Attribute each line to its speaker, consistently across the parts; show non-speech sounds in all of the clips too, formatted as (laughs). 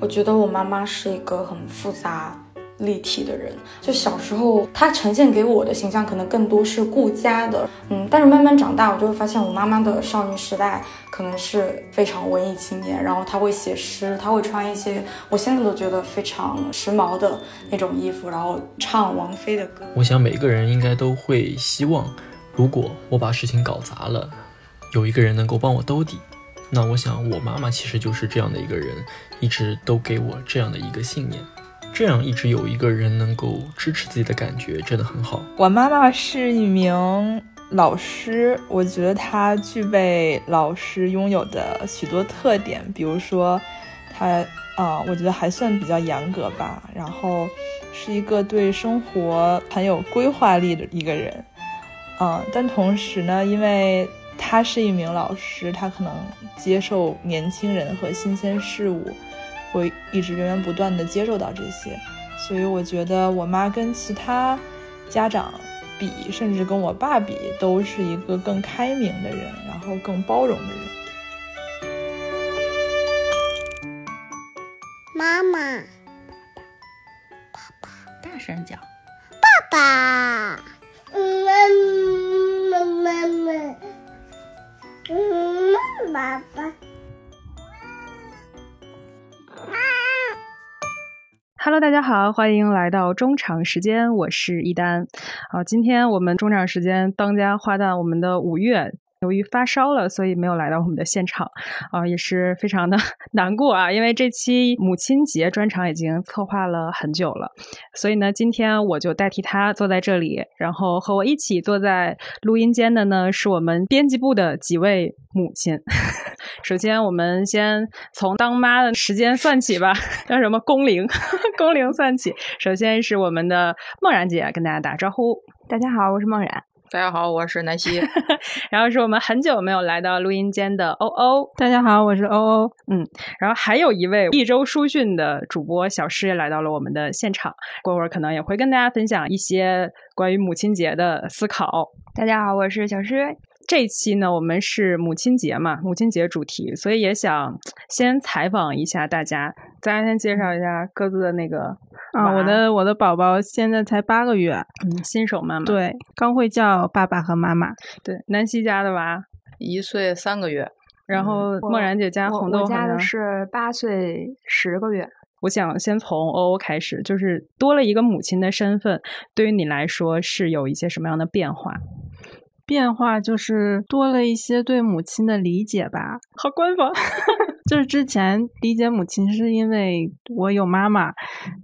Speaker 1: 我觉得我妈妈是一个很复杂。立体的人，就小时候她呈现给我的形象可能更多是顾家的，嗯，但是慢慢长大，我就会发现我妈妈的少女时代可能是非常文艺青年，然后她会写诗，她会穿一些我现在都觉得非常时髦的那种衣服，然后唱王菲的歌。
Speaker 2: 我想每个人应该都会希望，如果我把事情搞砸了，有一个人能够帮我兜底。那我想我妈妈其实就是这样的一个人，一直都给我这样的一个信念。这样一直有一个人能够支持自己的感觉，真的很好。
Speaker 3: 我妈妈是一名老师，我觉得她具备老师拥有的许多特点，比如说，她啊，我觉得还算比较严格吧。然后是一个对生活很有规划力的一个人，嗯，但同时呢，因为她是一名老师，他可能接受年轻人和新鲜事物。会一直源源不断的接受到这些，所以我觉得我妈跟其他家长比，甚至跟我爸比，都是一个更开明的人，然后更包容的人。
Speaker 4: 妈妈，
Speaker 5: 爸爸，大声叫，
Speaker 4: 爸爸，妈妈，妈妈，嗯，爸爸。
Speaker 6: Hello，大家好，欢迎来到中场时间，我是一丹。好，今天我们中场时间当家花旦，我们的五月。由于发烧了，所以没有来到我们的现场，啊，也是非常的 (laughs) 难过啊。因为这期母亲节专场已经策划了很久了，所以呢，今天我就代替他坐在这里，然后和我一起坐在录音间的呢，是我们编辑部的几位母亲。(laughs) 首先，我们先从当妈的时间算起吧，叫什么工龄？工龄算起。首先是我们的梦然姐，跟大家打招呼。
Speaker 7: 大家好，我是梦然。
Speaker 8: 大家好，我是南希。(laughs)
Speaker 6: 然后是我们很久没有来到录音间的欧欧。
Speaker 9: 大家好，我是欧欧。
Speaker 6: 嗯，然后还有一位一周书讯的主播小诗也来到了我们的现场，过会儿可能也会跟大家分享一些关于母亲节的思考。
Speaker 7: 大家好，我是小诗。
Speaker 6: 这期呢，我们是母亲节嘛，母亲节主题，所以也想先采访一下大家。大家先介绍一下各自的那个
Speaker 9: 啊，我的我的宝宝现在才八个月，
Speaker 6: 嗯，新手妈妈，
Speaker 9: 对，刚会叫爸爸和妈妈。
Speaker 6: 对，南希家的娃
Speaker 8: 一岁三个月，
Speaker 6: 然后梦然姐家红豆
Speaker 7: 我家的是八岁十个月。
Speaker 6: 我想先从欧欧开始，就是多了一个母亲的身份，对于你来说是有一些什么样的变化？
Speaker 9: 变化就是多了一些对母亲的理解吧，
Speaker 6: 好官方。(laughs)
Speaker 9: 就是之前理解母亲是因为我有妈妈，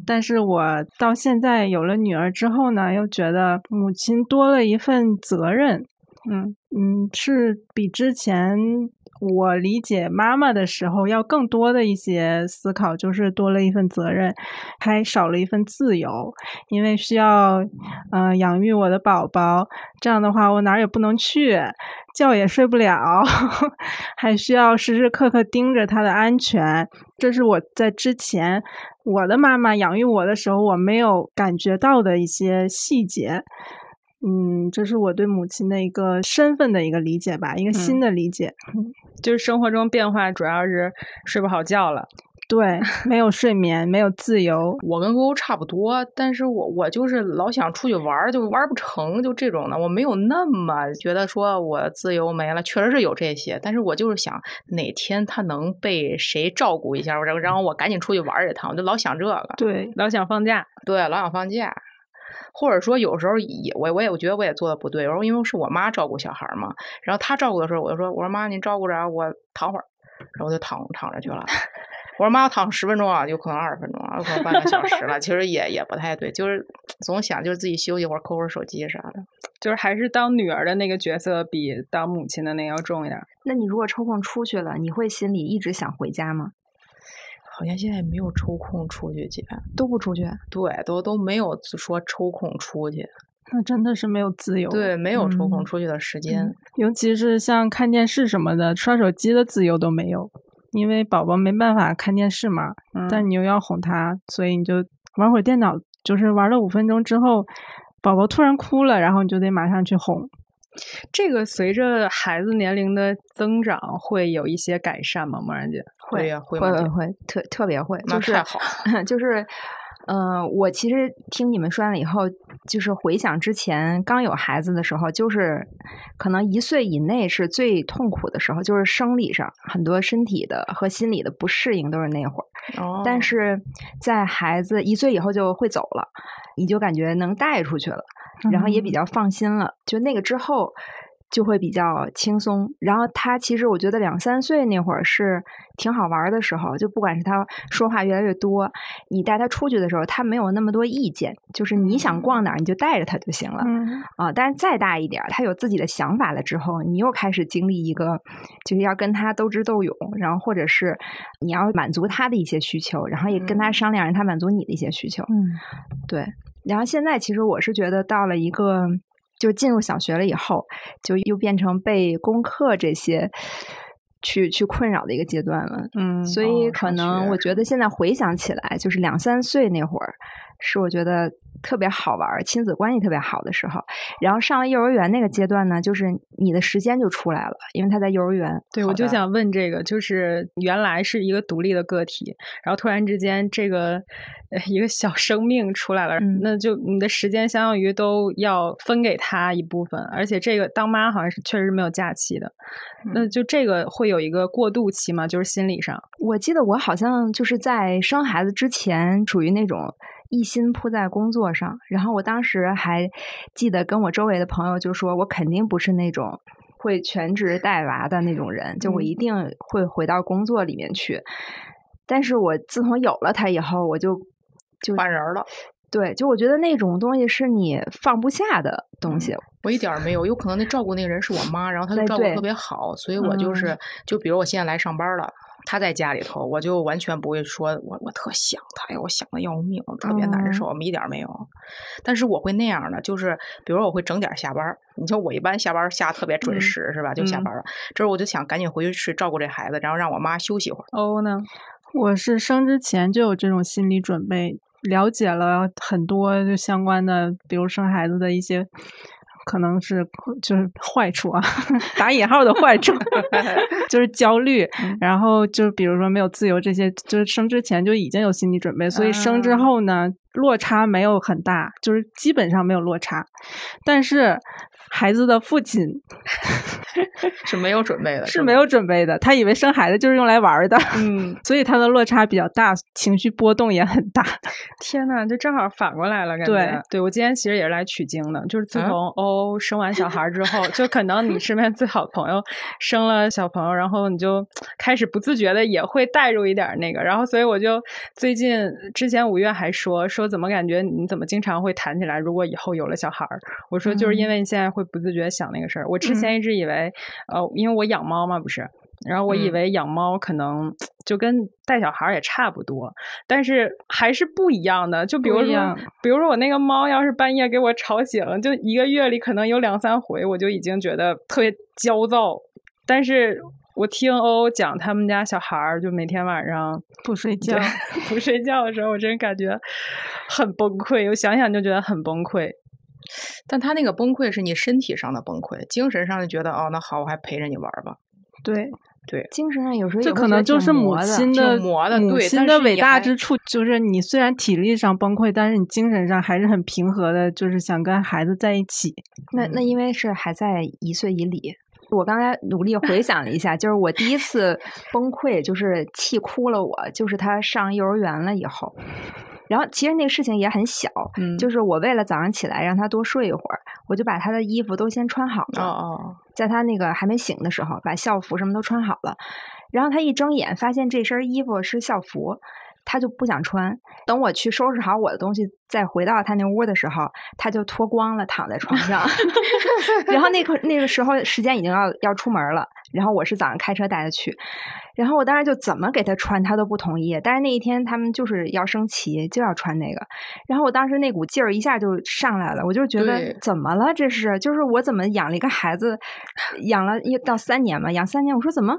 Speaker 9: 但是我到现在有了女儿之后呢，又觉得母亲多了一份责任。嗯嗯，是比之前。我理解妈妈的时候，要更多的一些思考，就是多了一份责任，还少了一份自由，因为需要，嗯，养育我的宝宝。这样的话，我哪儿也不能去，觉也睡不了，(laughs) 还需要时时刻刻盯着他的安全。这是我在之前我的妈妈养育我的时候，我没有感觉到的一些细节。嗯，这是我对母亲的一个身份的一个理解吧，一个新的理解。(laughs)
Speaker 6: 就是生活中变化主要是睡不好觉了，(laughs)
Speaker 9: 对，没有睡眠，没有自由。
Speaker 8: 我跟姑姑差不多，但是我我就是老想出去玩，就玩不成，就这种的。我没有那么觉得说我自由没了，确实是有这些，但是我就是想哪天他能被谁照顾一下，然后然后我赶紧出去玩一趟，我就老想这个。
Speaker 6: 对，老想放假，
Speaker 8: 对，老想放假。或者说有时候也我我也我觉得我也做的不对，然后因为是我妈照顾小孩嘛，然后她照顾的时候，我就说我说妈您照顾着我躺会儿，然后我就躺躺着去了。(laughs) 我说妈我躺十分钟啊，有可能二十分钟啊，有可能半个小时了，其实也也不太对，就是总想就是自己休息会儿，抠会儿手机啥的，(laughs)
Speaker 6: 就是还是当女儿的那个角色比当母亲的那个要重一点。
Speaker 7: 那你如果抽空出去了，你会心里一直想回家吗？
Speaker 8: 好像现在没有抽空出去，姐
Speaker 7: 都不出去，
Speaker 8: 对，都都没有说抽空出去，(laughs)
Speaker 9: 那真的是没有自由，
Speaker 8: 对，没有抽空出去的时间，
Speaker 9: 尤其是像看电视什么的，刷手机的自由都没有，因为宝宝没办法看电视嘛，但你又要哄他，所以你就玩会儿电脑，就是玩了五分钟之后，宝宝突然哭了，然后你就得马上去哄。
Speaker 6: 这个随着孩子年龄的增长，会有一些改善吗？默然姐，
Speaker 8: 会呀，
Speaker 7: 会
Speaker 8: 会
Speaker 7: 会会特特别会，就是
Speaker 8: 那太好 (laughs)
Speaker 7: 就是。嗯、我其实听你们说完了以后，就是回想之前刚有孩子的时候，就是可能一岁以内是最痛苦的时候，就是生理上很多身体的和心理的不适应都是那会儿。
Speaker 8: 哦
Speaker 7: 但是在孩子一岁以后就会走了，你就感觉能带出去了，然后也比较放心了。就那个之后就会比较轻松。然后他其实我觉得两三岁那会儿是挺好玩儿的时候，就不管是他说话越来越多，你带他出去的时候，他没有那么多意见，就是你想逛哪儿你就带着他就行了。
Speaker 9: 嗯
Speaker 7: 啊，但是再大一点儿，他有自己的想法了之后，你又开始经历一个，就是要跟他斗智斗勇，然后或者是你要满足他的一些需求，然后也跟他商量，让他满足你的一些需求。
Speaker 9: 嗯，
Speaker 7: 对。然后现在其实我是觉得到了一个，就是进入小学了以后，就又变成被功课这些去去困扰的一个阶段了。
Speaker 9: 嗯
Speaker 7: 所以可能我觉得现在回想起来，就是两三岁那会儿，是我觉得特别好玩儿、亲子关系特别好的时候。然后上了幼儿园那个阶段呢，就是你的时间就出来了，因为他在幼儿园。
Speaker 6: 对，我就想问这个，就是原来是一个独立的个体，然后突然之间这个呃一个小生命出来了，
Speaker 7: 嗯
Speaker 6: 那就你的时间相当于都要分给他一部分，而且这个当妈好像是确实是没有假期的，那就这个会有一个过渡期嘛，就是心理上。
Speaker 7: 我记得我好像就是在生孩子之前，属于那种一心扑在工作上。然后我当时还记得跟我周围的朋友就说，我肯定不是那种会全职带娃的那种人，就我
Speaker 8: 嗯
Speaker 7: 一定会回到工作里面去。但是我自从有了他以后，我就就
Speaker 8: 换人了。
Speaker 7: 对，就我觉得那种东西是你放不下的东西。
Speaker 8: 我一点儿没有，有可能那照顾那个人是我妈，然后她就照顾得特别好，所以我就是，就比如我现在来上班了，她在家里头，我就完全不会说我我特想他，哎呀，我想的要命，特别难受，我们一点儿没有。但是我会那样的，就是比如说我会整点儿下班儿，你说我一般下班儿下特别准时、是吧？就下
Speaker 6: 嗯
Speaker 8: 班了，这时候我就想赶紧回去去照顾这孩子，然后让我妈休息会儿。
Speaker 6: 哦呢？
Speaker 9: 我是生之前就有这种心理准备，了解了很多就相关的，比如生孩子的一些。可能是就是坏处啊，打引号的坏处，(laughs) 就是焦虑。然后就比如说没有自由这些，就是生之前就已经有心理准备，所以生之后呢，落差没有很大，就是基本上没有落差。但是孩子的父亲 (laughs)
Speaker 8: 是没有准备的，(laughs)
Speaker 9: 是没有准备的，他以为生孩子就是用来玩儿的，
Speaker 6: 嗯，(laughs)
Speaker 9: 所以他的落差比较大，情绪波动也很大。
Speaker 6: 天呐，就正好反过来了，感觉。
Speaker 9: 对
Speaker 6: 对我今天其实也是来取经的，就是自
Speaker 8: 嗯
Speaker 6: 从欧生完小孩之后，就可能你身边最好的朋友生了小朋友，然后你就开始不自觉的也会带入一点儿那个，然后所以我就最近之前五月还说说怎么感觉你怎么经常会谈起来，如果以后有了小孩儿，我说就是因为你现在会不自觉想那个事儿。我之前一直以为，呃，因为我养猫嘛，不是。然后我以
Speaker 8: 嗯
Speaker 6: 为养猫可能就跟带小孩儿也差不多，但是还是不一样的。就比如说比如说我那个猫要是半夜给我吵醒，就一个月里可能有两三回，我就已经觉得特别焦躁。但是我听欧欧讲他们家小孩儿，就每天晚上
Speaker 9: 不睡觉 (laughs)
Speaker 6: 不睡觉的时候，我真感觉很崩溃。我想想就觉得很崩溃。
Speaker 8: 但他那个崩溃是你身体上的崩溃，精神上就觉得哦，那好，我还陪着你玩吧。
Speaker 9: 对，
Speaker 8: 对，
Speaker 7: 精神上有时候也
Speaker 9: 这可能就是母
Speaker 7: 挺磨的
Speaker 9: 亲的
Speaker 8: 磨的
Speaker 9: 母亲的伟大之处，就是你虽然体力上崩溃，但是你精神上还是很平和的，就是想跟孩子在一起。
Speaker 7: 那那因为是还在一岁以里，我刚才努力回想了一下，(laughs) 就是我第一次崩溃，就是气哭了我，就是他上幼儿园了以后。然后其实那个事情也很小，
Speaker 8: 嗯
Speaker 7: 就是我为了早上起来让他多睡一会儿，我就把他的衣服都先穿好了，
Speaker 8: 哦哦，
Speaker 7: 在他那个还没醒的时候，把校服什么都穿好了。然后他一睁眼发现这身衣服是校服，他就不想穿。等我去收拾好我的东西，再回到他那屋的时候，他就脱光了躺在床上。(laughs) 然后那个那个时候时间已经要要出门了，然后我是早上开车带他去。然后我当时就怎么给他穿，他都不同意。但是那一天他们就是要升旗，就要穿那个。然后我当时那股劲儿一下就上来了，我就觉得怎么了？这是就是我怎么养了一个孩子，养了一到三年嘛，养三年，我说怎么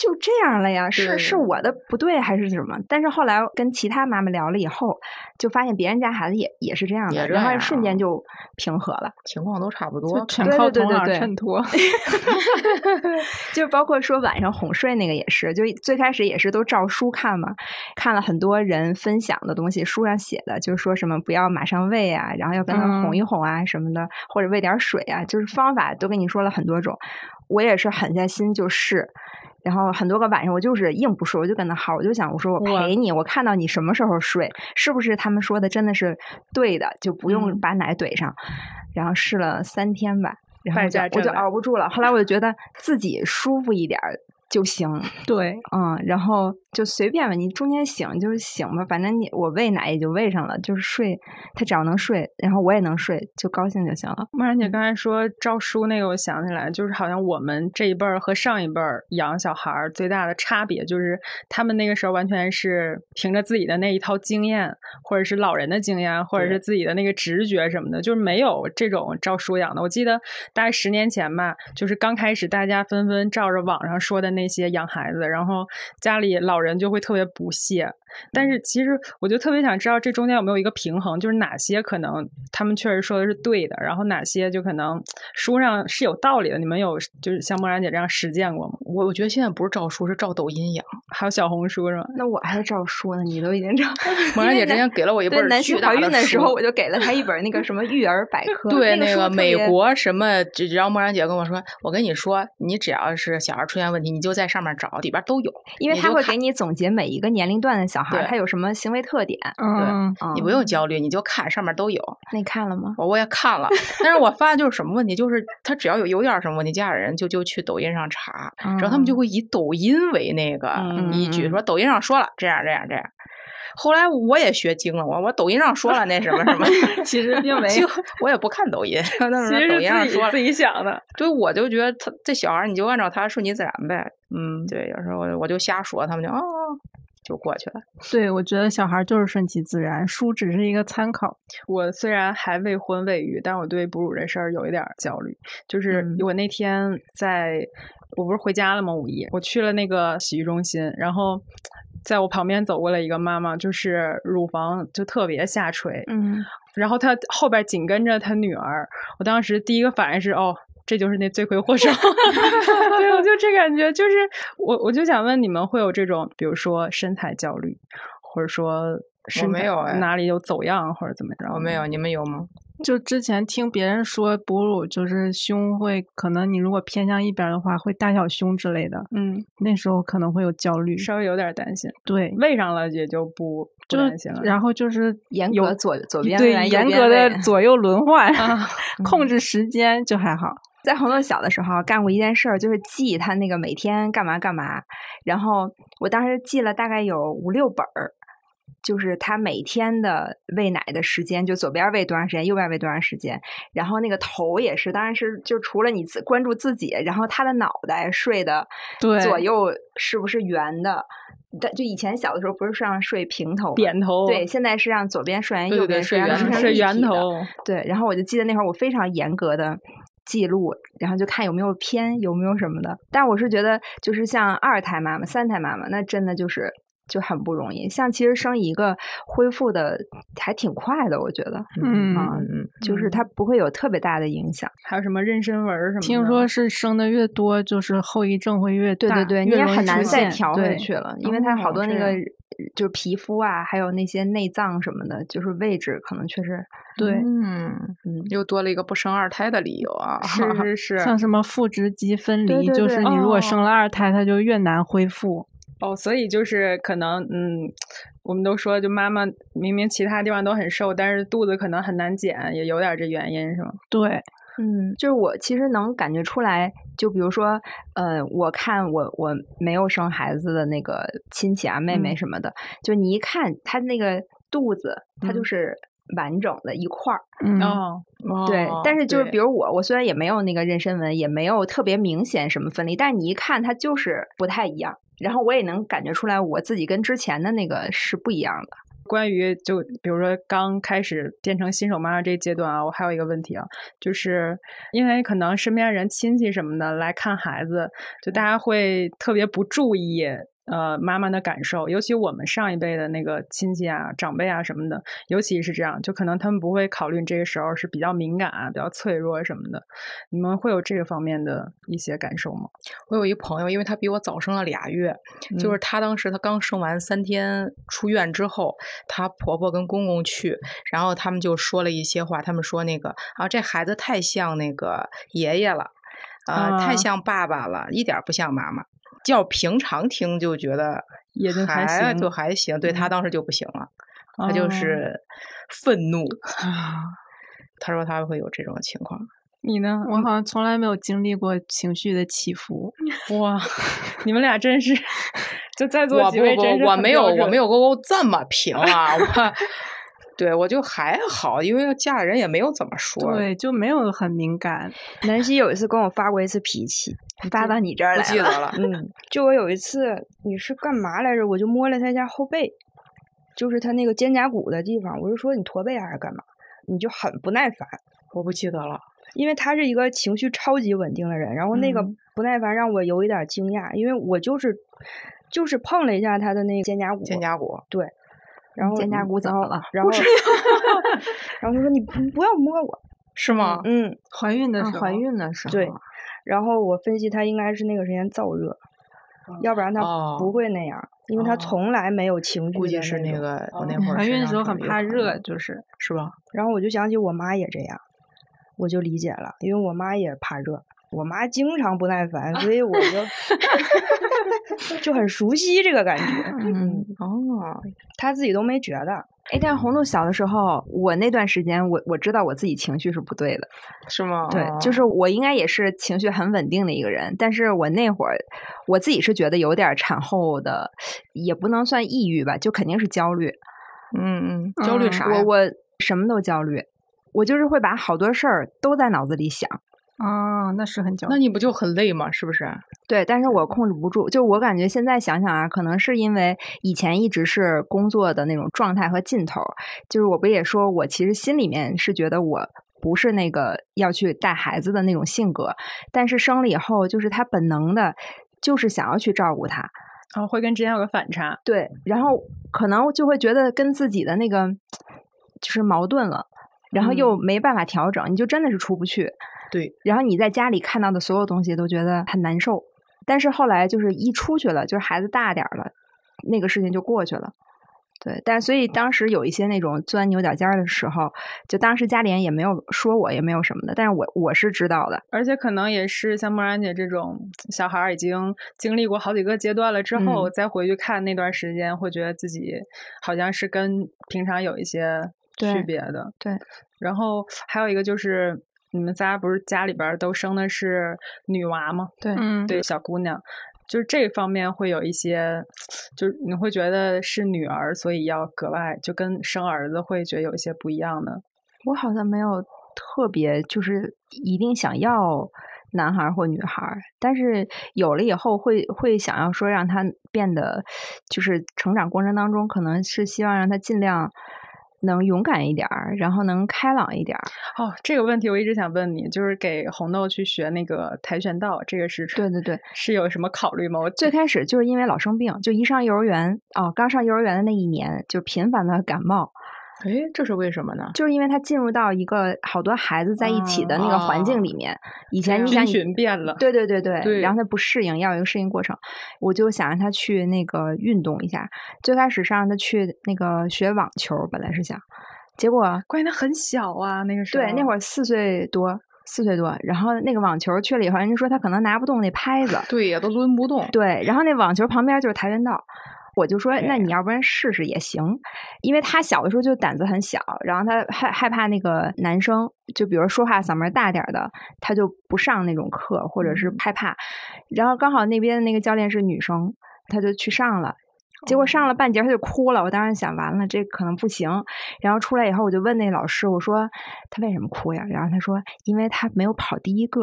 Speaker 7: 就这样了呀？是是我的不对还是什么？但是后来跟其他妈妈聊了以后，就发现别人家孩子也也是这样的，然后
Speaker 8: 样
Speaker 7: 瞬间就平和了。
Speaker 8: 情况都差不多，
Speaker 9: 全
Speaker 7: 对
Speaker 9: 靠头脑
Speaker 7: 对对对
Speaker 9: 衬托。(laughs)
Speaker 7: 就包括说晚上哄睡那个也是，就最开始也是都照书看嘛，看了很多人分享的东西，书上写的，就是说什么不要马上喂啊，然后要跟他
Speaker 9: 嗯
Speaker 7: 哄一哄啊什么的，或者喂点水啊，就是方法都跟你说了很多种，我也是狠下心就试。然后很多个晚上，我就是硬不睡，我就跟他耗，我就想，我说我陪你，我看到你什么时候睡，是不是他们说的真的是对的，就不用
Speaker 9: 嗯
Speaker 7: 把奶怼上。然后试了三天吧，然后
Speaker 9: 败
Speaker 7: 我就熬不住了。后来我就觉得自己舒服一点儿就行，(laughs)
Speaker 9: 对，
Speaker 7: 嗯，然后就随便吧，你中间醒就是醒吧，反正你我喂奶也就喂上了，就是睡，他只要能睡，然后我也能睡，就高兴就行了。
Speaker 6: 梦然姐刚才说照书那个，我想起来，就是好像我们这一辈儿和上一辈儿养小孩儿最大的差别，就是他们那个时候完全是凭着自己的那一套经验，或者是老人的经验，或者是自己的那个直觉什么的，就是没有这种照书养的。我记得大概十年前吧，就是刚开始大家纷纷照着网上说的那些养孩子，然后家里老老人就会特别不屑。但是其实我就特别想知道这中间有没有一个平衡，就是哪些可能他们确实说的是对的，然后哪些就可能书上是有道理的。你们有就是像梦然姐这样实践过吗？
Speaker 8: 我我觉得现在不是照书，是照抖音养。
Speaker 6: 还有小红书是吗？
Speaker 7: 那我还照书呢，你都已经照。(laughs)
Speaker 8: 梦然姐之前给了我一
Speaker 7: 对
Speaker 8: 本巨大
Speaker 7: 南希怀孕的时候，我就给了她一本那个什么育儿百科，(laughs)
Speaker 8: 对，
Speaker 7: 那
Speaker 8: 那个美国什么，只然后莫然姐跟我说，我跟你说，你只要是小孩出现问题，你就在上面找，里边都有，
Speaker 7: 因为他会给你总结每一个年龄段的小
Speaker 8: 对
Speaker 7: 他有什么行为特点。
Speaker 9: 嗯，
Speaker 8: 你不用焦虑，你就看上面都有。
Speaker 7: 那你看了吗？
Speaker 8: 我我也看了，(laughs) 但是我发现就是什么问题，就是他只要有有点什么问题，家里人就就去抖音上查，然后他们就会以抖音为那个
Speaker 6: 嗯
Speaker 8: 依据，
Speaker 7: 嗯
Speaker 8: 说抖音上说了这样这样这样。后来我也学精了，我我抖音上说了那什么什么，(laughs)
Speaker 6: 其实并没有，
Speaker 8: 我也不看抖音，
Speaker 6: 其实
Speaker 8: 抖音上说了
Speaker 6: 自己自，己想的。
Speaker 8: 对，我就觉得他这小孩你就按照他顺其自然呗。
Speaker 6: 嗯，
Speaker 8: 对，有时候我我就瞎说，他们就哦就过去了。
Speaker 9: 对，我觉得小孩就是顺其自然，书只是一个参考。
Speaker 6: 我虽然还未婚未育，但我对哺乳这事儿有一点儿焦虑。就是
Speaker 7: 嗯
Speaker 6: 我那天在，我不是回家了吗？五一我去了那个洗浴中心，然后在我旁边走过来一个妈妈，就是乳房就特别下垂，
Speaker 7: 嗯，
Speaker 6: 然后她后边紧跟着她女儿。我当时第一个反应是哦。这就是那罪魁祸首，(laughs) 对，我就这感觉，就是我，我就想问你们会有这种，比如说身材焦虑，或者说身材
Speaker 8: 没有哎
Speaker 6: 哪里有走样或者怎么着？
Speaker 8: 我没有，你们有吗？
Speaker 9: 就之前听别人说哺乳就是胸会，可能你如果偏向一边儿的话，会大小胸之类的，
Speaker 6: 嗯，
Speaker 9: 那时候可能会有焦虑。
Speaker 6: 稍微有点担心，
Speaker 9: 对，
Speaker 6: 喂上了也就不不
Speaker 9: 就
Speaker 6: 担心了。
Speaker 9: 然后就是 (laughs)
Speaker 7: 严格左左边
Speaker 9: 对严格的左右轮换，
Speaker 6: 啊 (laughs)
Speaker 9: 控制时间就还好。
Speaker 7: 在红豆小的时候干过一件事儿，就是记他那个每天干嘛干嘛。然后我当时记了大概有五六本儿，就是他每天的喂奶的时间，就左边喂多长时间，右边喂多长时间。然后那个头也是，当然是就除了你自关注自己，然后他的脑袋睡的
Speaker 9: 对
Speaker 7: 左右是不是圆的？但就以前小的时候不是是让睡平头吗
Speaker 6: 扁头，
Speaker 7: 对，现在是让左边睡完，右边睡
Speaker 8: 圆头
Speaker 7: 它是
Speaker 6: 圆头，
Speaker 7: 对，然后我就记得那会儿我非常严格的记录，然后就看有没有偏，有没有什么的。但我是觉得，就是像二胎妈妈、三胎妈妈，那真的就是就很不容易。像其实生一个恢复的还挺快的，我觉得，
Speaker 9: 嗯
Speaker 7: 啊
Speaker 8: 嗯，
Speaker 7: 就是它不会有特别大的影响。
Speaker 6: 还有什么妊娠纹儿什么的。
Speaker 9: 听说是生的越多，就是后遗症会越大，
Speaker 7: 对对对，你也很难再调回去了，因为它好
Speaker 8: 哦
Speaker 7: 多那个就是皮肤啊，还有那些内脏什么的，就是位置可能确实
Speaker 9: 对，
Speaker 8: 嗯，又多了一个不生二胎的理由啊！
Speaker 6: 是是 (laughs) 是，
Speaker 9: 像什么腹直肌分离，
Speaker 7: 对对对
Speaker 9: 就是你如果
Speaker 6: 哦
Speaker 9: 生了二胎，它就越难恢复。
Speaker 6: 哦，所以就是可能，嗯，我们都说，就妈妈明明其他地方都很瘦，但是肚子可能很难减，也有点这原因，是吗？
Speaker 9: 对，
Speaker 7: 嗯，就是我其实能感觉出来，就比如说，呃，我看我我没有生孩子的那个亲戚啊、妹妹
Speaker 6: 嗯
Speaker 7: 什么的，就你一看她那个肚子，它就
Speaker 6: 嗯
Speaker 7: 是完整的一块儿。
Speaker 9: 嗯，
Speaker 6: 哦，
Speaker 7: 对，
Speaker 8: 哦
Speaker 7: 但是就是比如我，我虽然也没有那个妊娠纹，也没有特别明显什么分离，但是你一看它就是不太一样。
Speaker 10: 然后我也能感觉出来，我自己跟之前的那个是不一样的。
Speaker 7: 关于就比如说刚开始变成新手妈妈这阶段啊，我还有一个问题啊，就是因为可能身边人亲戚什么的来看孩子，就大家会特别不注意。呃，妈妈的感受，尤其我们上一辈的那个亲戚啊、长辈啊什么的，尤其是这样，就可能他们不会考虑这个时候是比较敏感啊、比较脆弱什么的。你们会有这个方面的一些感受吗？
Speaker 8: 我有一朋友，因为他比我早生了俩月，就是她当时她刚生完三天出院之后，她婆婆跟公公去，然后他们就说了一些话，他们说那个啊，这孩子太像那个爷爷了，呃，太像爸爸了，一点不像妈妈。叫平常听就觉得
Speaker 7: 也就还行，
Speaker 8: 就还行。对他当时就不行了，他就是愤怒。他说他会有这种情况。
Speaker 7: 你呢？
Speaker 6: 我好像从来没有经历过情绪的起伏。(laughs)
Speaker 7: 哇，你们俩真是就在座几位真是
Speaker 8: 我没有我没有过这么平啊！我。对，我就还好，因为家里人也没有怎么说，
Speaker 6: 对，就没有很敏感。(laughs)
Speaker 10: 南希有一次跟我发过一次脾气，发到你这儿来
Speaker 8: 了。记得了，(laughs)
Speaker 10: 嗯，就我有一次，你是干嘛来着？我就摸了他一下后背，就是他那个肩胛骨的地方，我就说你驼背还是干嘛？你就很不耐烦。
Speaker 8: 我不记得了，
Speaker 10: 因为他是一个情绪超级稳定的人，然后那个不耐烦让我有一点惊讶，因为我就是就是碰了一下他的那个肩胛骨，
Speaker 8: 肩胛骨，
Speaker 10: 对。然后
Speaker 7: 肩胛骨怎么了？
Speaker 10: 然后 (laughs) (laughs) 然后他说：“你不不要摸我，
Speaker 8: 是吗？”
Speaker 10: 嗯，
Speaker 6: 怀孕的时候，
Speaker 7: 怀孕的时候。
Speaker 10: 对。然后我分析他应该是那个时间燥热，要不然他不会那样，因为他从来没有情绪。
Speaker 8: 估计是那个我那会儿
Speaker 6: 怀孕的时候很怕热，就是
Speaker 8: 是吧？
Speaker 10: 然后我就想起我妈也这样，我就理解了，因为我妈也怕热。我妈经常不耐烦，所以我 (laughs) 就 (laughs) 就很熟悉这个感觉。(laughs)
Speaker 8: 嗯，哦，
Speaker 10: 她自己都没觉得。
Speaker 7: 哎，但红豆小的时候，我那段时间，我我知道我自己情绪是不对的，
Speaker 8: 是吗？
Speaker 7: 对，就是我应该也是情绪很稳定的一个人，但是我那会儿我自己是觉得有点产后的，也不能算抑郁吧，就肯定是焦虑。
Speaker 8: 嗯嗯，焦虑啥？
Speaker 7: 我我什么都焦虑，我就是会把好多事儿都在脑子里想。
Speaker 6: 哦，那是很久，
Speaker 8: 那你不就很累吗？是不是？
Speaker 7: 对，但是我控制不住。就我感觉现在想想啊，可能是因为以前一直是工作的那种状态和劲头。就是我不也说，我其实心里面是觉得我不是那个要去带孩子的那种性格，但是生了以后，就是他本能的，就是想要去照顾他，
Speaker 6: 然后会跟之前有个反差。
Speaker 7: 对，然后可能就会觉得跟自己的那个就是矛盾了，然后又没办法调整，你就真的是出不去。
Speaker 8: 对，
Speaker 7: 然后你在家里看到的所有东西都觉得很难受，但是后来就是一出去了，就是孩子大点儿了，那个事情就过去了。对，但所以当时有一些那种钻牛角尖儿的时候，就当时家里人也没有说我，也没有什么的，但是我我是知道的，
Speaker 6: 而且可能也是像梦然姐这种小孩已经经历过好几个阶段了之后，再回去看那段时间，会觉得自己好像是跟平常有一些区别的。
Speaker 7: 对，
Speaker 6: 然后还有一个就是。你们仨不是家里边都生的是女娃吗？
Speaker 7: 对，
Speaker 6: 对，小姑娘，就是这方面会有一些，就是你会觉得是女儿，所以要格外就跟生儿子会觉得有一些不一样的。
Speaker 7: 我好像没有特别就是一定想要男孩或女孩，但是有了以后会会想要说让他变得就是成长过程当中，可能是希望让他尽量。能勇敢一点儿，然后能开朗一点儿。
Speaker 6: 哦，这个问题我一直想问你，就是给红豆去学那个跆拳道，这个是
Speaker 7: 对对对，(laughs)
Speaker 6: 是有什么考虑吗？我
Speaker 7: 最开始就是因为老生病，就一上幼儿园哦，刚上幼儿园的那一年就频繁的感冒。
Speaker 8: 哎，这是为什么呢？
Speaker 7: 就是因为他进入到一个好多孩子在一起的那个环境里面，以前你想
Speaker 6: 群变了，
Speaker 7: 对对对对，然后他不适应，要有一个适应过程。我就想让他去那个运动一下。最开始是让他去那个学网球，本来是想，结果
Speaker 6: 关键他很小啊，那个时
Speaker 7: 候对那会儿四岁多，四岁多。然后那个网球去了以后，人家说他可能拿不动那拍子，
Speaker 8: 对呀，都抡不动。
Speaker 7: 对，然后那网球旁边就是跆拳道。我就说，那你要不然试试也行，因为他小的时候就胆子很小，然后他害害怕那个男生，就比如说话嗓门大点的，他就不上那种课，或者是害怕。然后刚好那边那个教练是女生，他就去上了，结果上了半截他就哭了。我当时想，完了这可能不行。然后出来以后，我就问那老师，我说他为什么哭呀？然后他说，因为他没有跑第一个。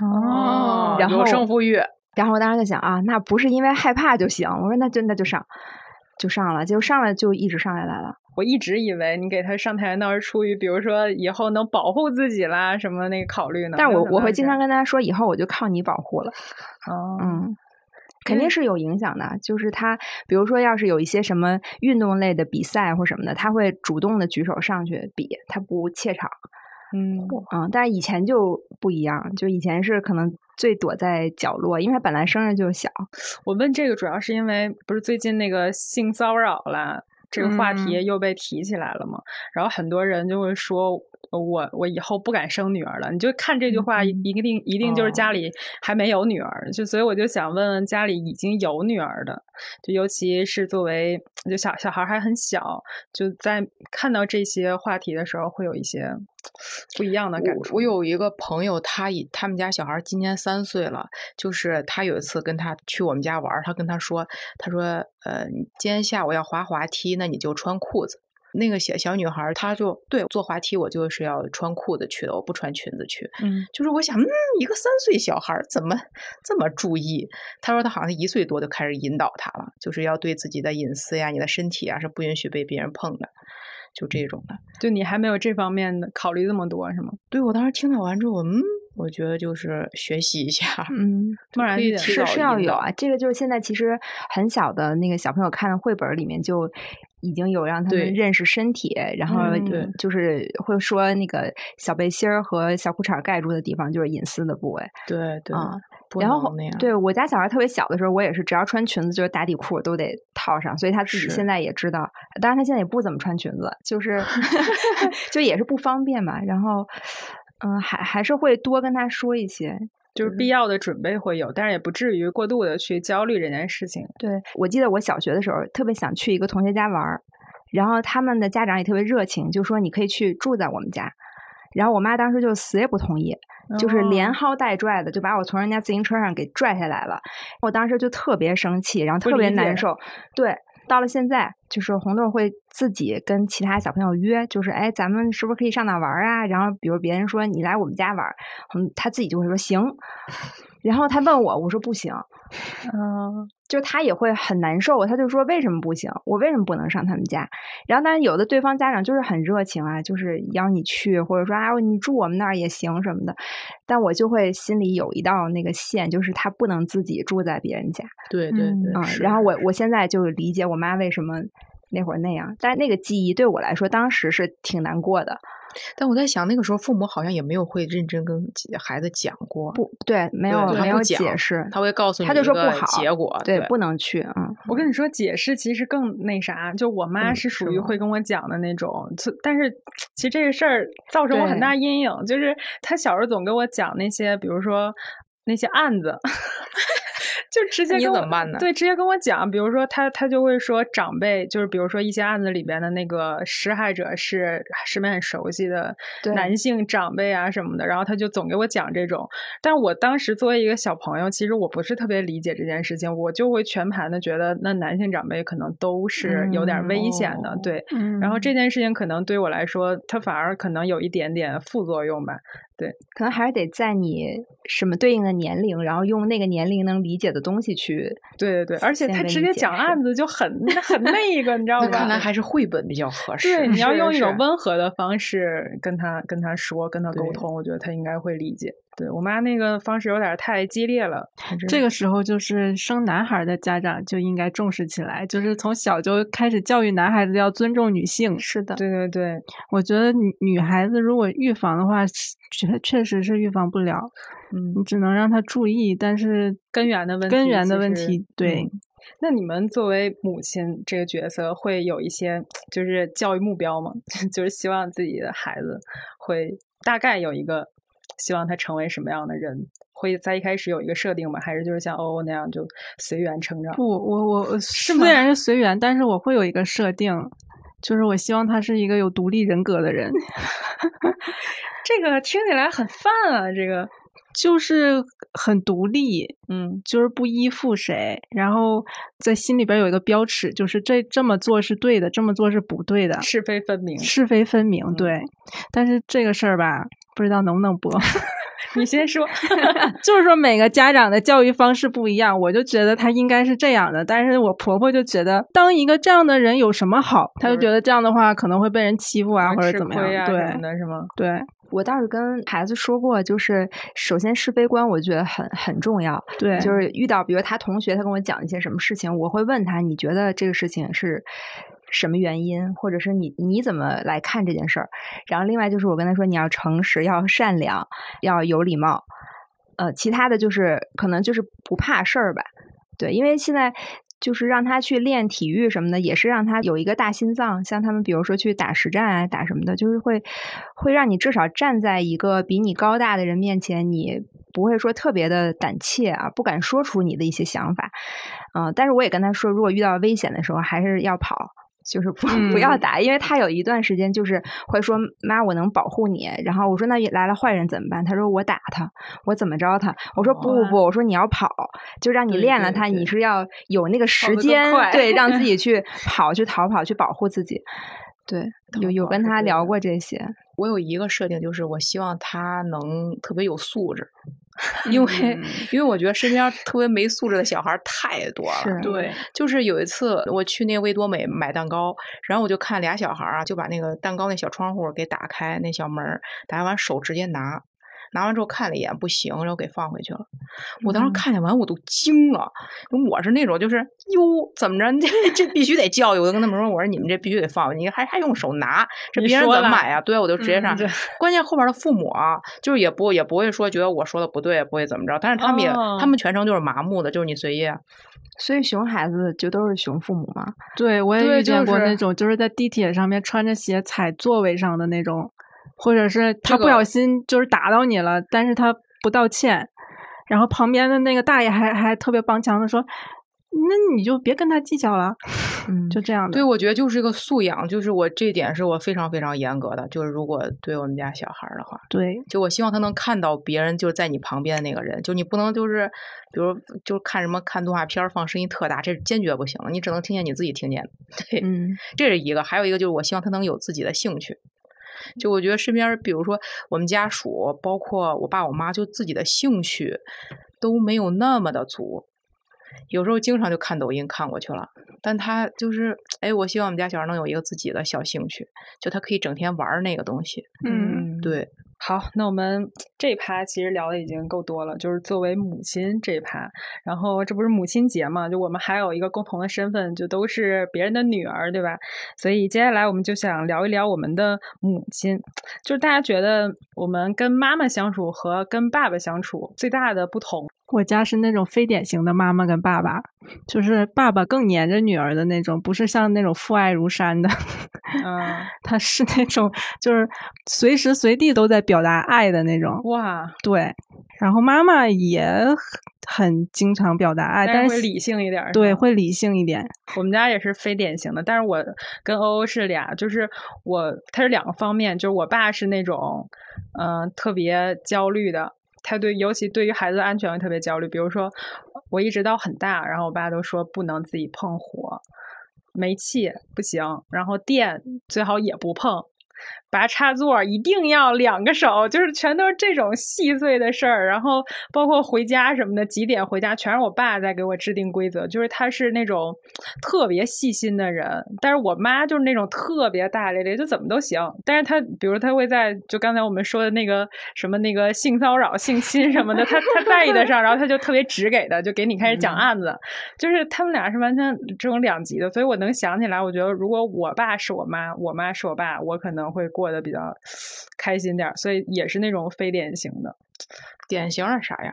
Speaker 8: 哦，
Speaker 7: 然后
Speaker 8: 有胜负欲。
Speaker 7: 然后我当时就想啊，那不是因为害怕就行。我说那就那就上，就上了，结果上来就一直上下来了。
Speaker 6: 我一直以为你给他上跆拳道是出于，比如说以后能保护自己啦什么那个考虑呢。
Speaker 7: 但我我会经常跟他说，以后我就靠你保护了。
Speaker 6: 哦，
Speaker 7: 嗯，肯定是有影响的。就是他，比如说，要是有一些什么运动类的比赛或什么的，他会主动的举手上去比，他不怯场。
Speaker 6: 嗯
Speaker 7: 嗯，但是以前就不一样，就以前是可能最躲在角落，因为他本来生日就小。
Speaker 6: 我问这个主要是因为不是最近那个性骚扰啦，这个话题又被提起来了嘛，然后很多人就会说。我我以后不敢生女儿了，你就看这句话，一一定一定就是家里还没有女儿，就所以我就想问问家里已经有女儿的，就尤其是作为就小小孩还很小，就在看到这些话题的时候，会有一些不一样的感触。
Speaker 8: 我我有一个朋友，他以他们家小孩今年三岁了，就是他有一次跟他去我们家玩儿，他跟他说，他说，呃，今天下午要滑滑梯，那你就穿裤子。那个小小女孩，她就对坐滑梯，我就是要穿裤子去的，我不穿裙子去。
Speaker 6: 嗯，
Speaker 8: 就是我想，嗯，一个三岁小孩怎么这么注意？她说她好像一岁多就开始引导他了，就是要对自己的隐私呀、你的身体啊是不允许被别人碰的，就这种的。
Speaker 6: 就你还没有这方面的考虑这么多是吗？
Speaker 8: 对我当时听到完之后，嗯，我觉得就是学习一下，
Speaker 7: 嗯，(laughs)
Speaker 6: 当然
Speaker 7: 是是要有啊。这个就是现在其实很小的那个小朋友看的绘本里面就已经有让他们认识身体，然后就是会说那个小背心儿和小裤衩盖住的地方就是隐私的部位
Speaker 8: 对对
Speaker 7: 然后。对我家小孩特别小的时候，我也是只要穿裙子就是打底裤都得套上，所以他自己现在也知道。当然他现在也不怎么穿裙子，就是 (laughs) 就也是不方便嘛。然后嗯，还还是会多跟他说一些。
Speaker 6: 就是必要的准备会有，但是也不至于过度的去焦虑这件事情。
Speaker 7: 对，我记得我小学的时候特别想去一个同学家玩儿，然后他们的家长也特别热情，就说你可以去住在我们家。然后我妈当时就死也不同意，就是连
Speaker 6: 哦
Speaker 7: 薅带拽的就把我从人家自行车上给拽下来了。我当时就特别生气，然后特别难受。对，到了现在，就是红豆会自己跟其他小朋友约，就是哎，咱们是不是可以上哪玩啊？然后比如别人说你来我们家玩儿，嗯，他自己就会说行。然后他问我，我说不行。
Speaker 6: 嗯，
Speaker 7: 就他也会很难受，他就说为什么不行？我为什么不能上他们家？然后，但是有的对方家长就是很热情啊，就是邀你去，或者说啊，你住我们那儿也行什么的。但我就会心里有一道那个线，就是他不能自己住在别人家。
Speaker 8: 对对
Speaker 6: 嗯
Speaker 8: 对，
Speaker 7: 嗯，然后我我现在就理解我妈为什么那会儿那样，但那个记忆对我来说当时是挺难过的。
Speaker 8: 但我在想，那个时候父母好像也没有会认真跟孩子讲过，
Speaker 7: 不对，没有没有解释，
Speaker 8: 他会告诉你
Speaker 7: 他就说不好
Speaker 8: 结果，
Speaker 7: 对，不能去，嗯。
Speaker 6: 我跟你说，解释其实更那啥，就我妈
Speaker 8: 嗯
Speaker 6: 是属于会跟我讲的那种，就但是其实这个事儿造成我很大阴影，就是她小时候总跟我讲那些，比如说那些案子。就直接
Speaker 8: 你
Speaker 6: 跟我
Speaker 8: 怎么办呢
Speaker 6: 对，直接跟我讲，比如说他他就会说长辈，就是比如说一些案子里边的那个施害者是身边很熟悉的男性长辈啊什么的，然后他就总给我讲这种。但我当时作为一个小朋友，其实我不是特别理解这件事情，我就会全盘的觉得那男性长辈可能都是有点危险的，对。
Speaker 9: 嗯
Speaker 6: 然后这件事情可能对我来说，它反而可能有一点点副作用吧。
Speaker 7: 可能还是得在你什么对应的年龄，然后用那个年龄能理解的东西去。
Speaker 6: 对对对，而且他直接讲案子就很很那 (laughs) 个，你知道吧？
Speaker 8: 那看来还是绘本比较合适。
Speaker 6: 对，你要用一种温和的方式跟他跟他说，跟他沟通，我觉得他应该会理解。对我妈那个方式有点太激烈了，
Speaker 9: 这个时候就是生男孩的家长就应该重视起来，就是从小就开始教育男孩子要尊重女性。
Speaker 7: 是的，
Speaker 6: 对对对，
Speaker 9: 我觉得女女孩子如果预防的话，确确实是预防不了，
Speaker 6: 嗯
Speaker 9: 你，只能让她注意，但是
Speaker 6: 根源的问题，
Speaker 9: 根源的问题，对。
Speaker 6: 嗯那你们作为母亲这个角色，会有一些就是教育目标吗？(laughs) 就是希望自己的孩子会大概有一个希望他成为什么样的人？会在一开始有一个设定吗？还是就是像欧欧那样就随缘成长？
Speaker 9: 不，我我
Speaker 6: 是
Speaker 9: 虽然是随缘，但是我会有一个设定，就是我希望他是一个有独立人格的人，(laughs)
Speaker 6: 这个听起来很泛啊，这个，
Speaker 9: 就是很独立，
Speaker 6: 嗯
Speaker 9: 就是不依附谁，然后在心里边有一个标尺，就是这这么做是对的，这么做是不对的，
Speaker 6: 是非分明。
Speaker 9: 是非分明。
Speaker 6: 嗯
Speaker 9: 对，但是这个事儿吧，不知道能不能播。(laughs) 你先说，(laughs) 就是说每个家长的教育方式不一样，我就觉得他应该是这样的，但是我婆婆就觉得当一个这样的人有什么好？她就觉得这样的话可能会被人欺负啊，或者怎么样？对，
Speaker 3: 是吗？
Speaker 9: 对。
Speaker 7: 我倒是跟孩子说过，就是首先是非观，我觉得很很重要。
Speaker 9: 对，
Speaker 7: 就是遇到比如他同学，他跟我讲一些什么事情，我会问他，你觉得这个事情是什么原因，或者是你你怎么来看这件事儿？然后另外就是我跟他说，你要诚实，要善良，要有礼貌。呃，其他的就是可能就是不怕事儿吧。对，因为现在。就是让他去练体育什么的，也是让他有一个大心脏。像他们，比如说去打实战啊，打什么的，就是会会让你至少站在一个比你高大的人面前，你不会说特别的胆怯啊，不敢说出你的一些想法。嗯，但是我也跟他说，如果遇到危险的时候，还是要跑。就是不不要打，因为他有一段时间就是会说妈，我能保护你。然后我说那来了坏人怎么办？他说我打他，我怎么着他？我说不不不，我说你要跑，就让你练了他，你是要有那个时间，对，让自 (laughs) 己去跑，去逃跑，去保护自己。对，有有跟他聊过这些。
Speaker 8: 我有一个设定，就是我希望他能特别有素质。(laughs) 因为，因为我觉得身边特别没素质的小孩太多了。
Speaker 3: 对，
Speaker 8: 就是有一次我去那味多美买蛋糕，然后我就看俩小孩啊，就把那个蛋糕那小窗户给打开，那小门打开完手直接拿。拿完之后看了一眼，不行，然后给放回去了。我当时看见完，我都惊了。我是那种，就是哟，怎么着？(laughs) 这这必须得教育。我就跟他们说：“我说你们这必须得放，你还还用手拿？这别人怎么买啊？”对，我就直接上。关键后边的父母啊，就是也不也不会说觉得我说的不对，不会怎么着。但是他们也，他们全程就是麻木的，就是你随意。
Speaker 7: 所以熊孩子就都是熊父母嘛？
Speaker 9: 对，我也遇见过那种，就是在地铁上面穿着鞋踩座位上的那种。或者是他不小心就是打到你了，但是他不道歉，然后旁边的那个大爷还还特别帮腔的说：“那你就别跟他计较了。”嗯，就这样的。
Speaker 8: 对，我觉得就是一个素养，就是我这点是我非常非常严格的，就是如果对我们家小孩的话，
Speaker 9: 对，
Speaker 8: 就我希望他能看到别人就是在你旁边的那个人，就你不能就是，比如就看什么看动画片放声音特大，这是坚决不行的，你只能听见你自己听见。(laughs) 对，
Speaker 7: 嗯，
Speaker 8: 这是一个，还有一个就是我希望他能有自己的兴趣。就我觉得身边，比如说我们家属，包括我爸我妈，就自己的兴趣都没有那么的足，有时候经常就看抖音看过去了。但他就是，哎，我希望我们家小孩能有一个自己的小兴趣，就他可以整天玩那个东西。
Speaker 9: 嗯，
Speaker 8: 对。
Speaker 6: 好，那我们 (tsk) 这一趴其实聊的已经够多了，就是作为母亲这一趴。然后这不是母亲节嘛？就我们还有一个共同的身份，就都是别人的女儿，对吧？所以接下来我们就想聊一聊我们的母亲。就是大家觉得我们跟妈妈相处和跟爸爸相处最大的不同？
Speaker 9: 我家是那种非典型的妈妈跟爸爸，就是爸爸更黏着女儿的那种，不是像那种父爱如山的。
Speaker 6: 嗯，(laughs)
Speaker 9: 他是那种就是随时随地都在表达爱的那种。
Speaker 6: 哇，
Speaker 9: 对。然后妈妈也很经常表达爱，但
Speaker 6: 是会理性一点。
Speaker 9: 对，会理性一点。
Speaker 6: 我们家也是非典型的，但是我跟欧欧是俩，就是我他是两个方面，就是我爸是那种嗯特别焦虑的。他对，尤其对于孩子的安全会特别焦虑。比如说，我一直到很大，然后我爸都说不能自己碰火，煤气不行，然后电最好也不碰。拔插座一定要两个手，就是全都是这种细碎的事儿。然后包括回家什么的，几点回家，全是我爸在给我制定规则。就是他是那种特别细心的人，但是我妈就是那种特别大咧咧，就怎么都行。但是他比如他会在就刚才我们说的那个什么那个性骚扰、性侵什么的，他他在意得上，然后他就特别直给的，就给你开始讲案子。就是他们俩是完全这种两极的，所以我能想起来，我觉得如果我爸是我妈，我妈是我爸，我可能会过。过得比较开心点，所以也是那种非典型的。
Speaker 8: 典型是啥呀？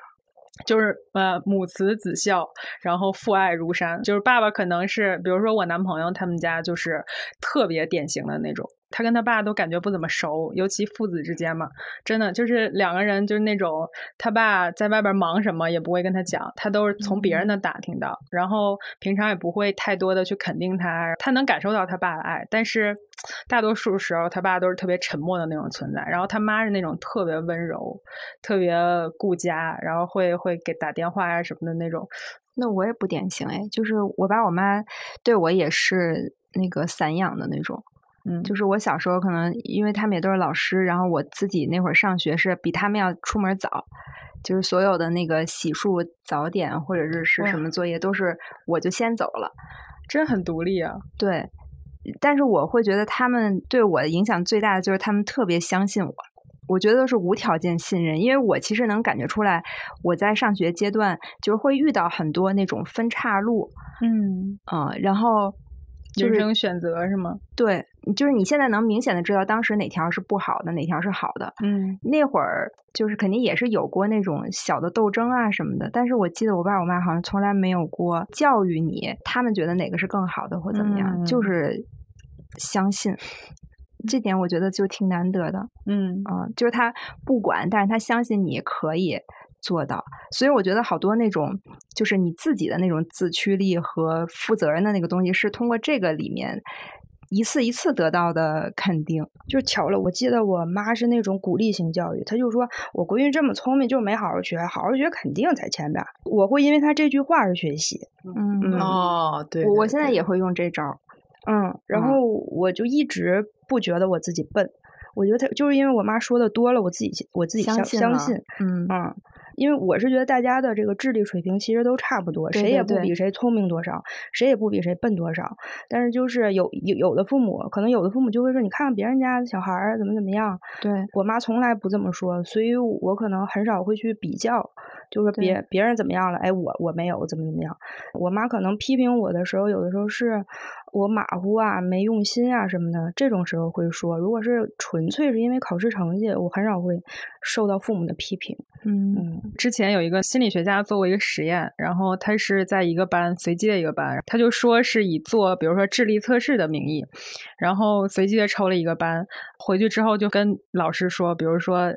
Speaker 6: 就是呃母慈子孝，然后父爱如山。就是爸爸可能是，比如说我男朋友他们家就是特别典型的那种。他跟他爸都感觉不怎么熟，尤其父子之间嘛，真的就是两个人就是那种，他爸在外边忙什么也不会跟他讲，他都是从别人那打听到，然后平常也不会太多的去肯定他，他能感受到他爸的爱，但是大多数时候他爸都是特别沉默的那种存在，然后他妈是那种特别温柔、特别顾家，然后会会给打电话呀什么的那种。
Speaker 7: 那我也不典型哎，就是我爸我妈对我也是那个散养的那种。
Speaker 3: 嗯，
Speaker 7: 就是我小时候可能因为他们也都是老师，然后我自己那会儿上学是比他们要出门早，就是所有的那个洗漱、早点或者是是什么作业都是我就先走了，
Speaker 6: 真很独立啊。
Speaker 7: 对，但是我会觉得他们对我的影响最大的就是他们特别相信我。我觉得都是无条件信任，因为我其实能感觉出来，我在上学阶段就是会遇到很多那种分岔路，
Speaker 6: 嗯。
Speaker 7: 啊、然后就是
Speaker 6: 人生选择是吗？
Speaker 7: 对，就是你现在能明显的知道当时哪条是不好的，哪条是好的。
Speaker 6: 嗯
Speaker 7: 那会儿就是肯定也是有过那种小的斗争啊什么的，但是我记得我爸我妈好像从来没有过教育你，他们觉得哪个是更好的或怎么样，
Speaker 6: 嗯
Speaker 7: 就是相信。这点我觉得就挺难得的，
Speaker 6: 嗯
Speaker 7: 啊、就是他不管，但是他相信你可以做到，所以我觉得好多那种就是你自己的那种自驱力和负责任的那个东西，是通过这个里面一次一次得到的肯定。
Speaker 10: 就巧了，我记得我妈是那种鼓励型教育，她就说我闺女这么聪明，就是没好好学，好好学肯定在前边儿。我会因为她这句话而学习，
Speaker 7: 嗯。
Speaker 10: 嗯。
Speaker 8: 哦，对
Speaker 7: 我我现在也会用这招儿。
Speaker 10: 嗯，然后我就一直不觉得我自己笨，我觉得她就是因为我妈说的多了，我自己我自己相
Speaker 7: 相信
Speaker 10: 相信，
Speaker 7: 嗯。
Speaker 10: 嗯，因为我是觉得大家的这个智力水平其实都差不多，
Speaker 7: 对
Speaker 10: 谁也不比谁聪明多少，谁也不比谁笨多少。但是就是有有有的父母，可能有的父母就会说，你看看别人家的小孩儿怎么怎么样。
Speaker 7: 对，
Speaker 10: 我妈从来不这么说，所以我可能很少会去比较，就是别别人怎么样了，哎，我我没有怎么怎么样。我妈可能批评我的时候，有的时候是我马虎啊、没用心啊什么的，这种时候会说。如果是纯粹是因为考试成绩，我很少会受到父母的批评。
Speaker 7: 嗯
Speaker 6: 之前有一个心理学家做过一个实验，然后他是在一个班随机的一个班，他就说是以做比如说智力测试的名义，然后随机的抽了一个班，回去之后就跟老师说，比如说。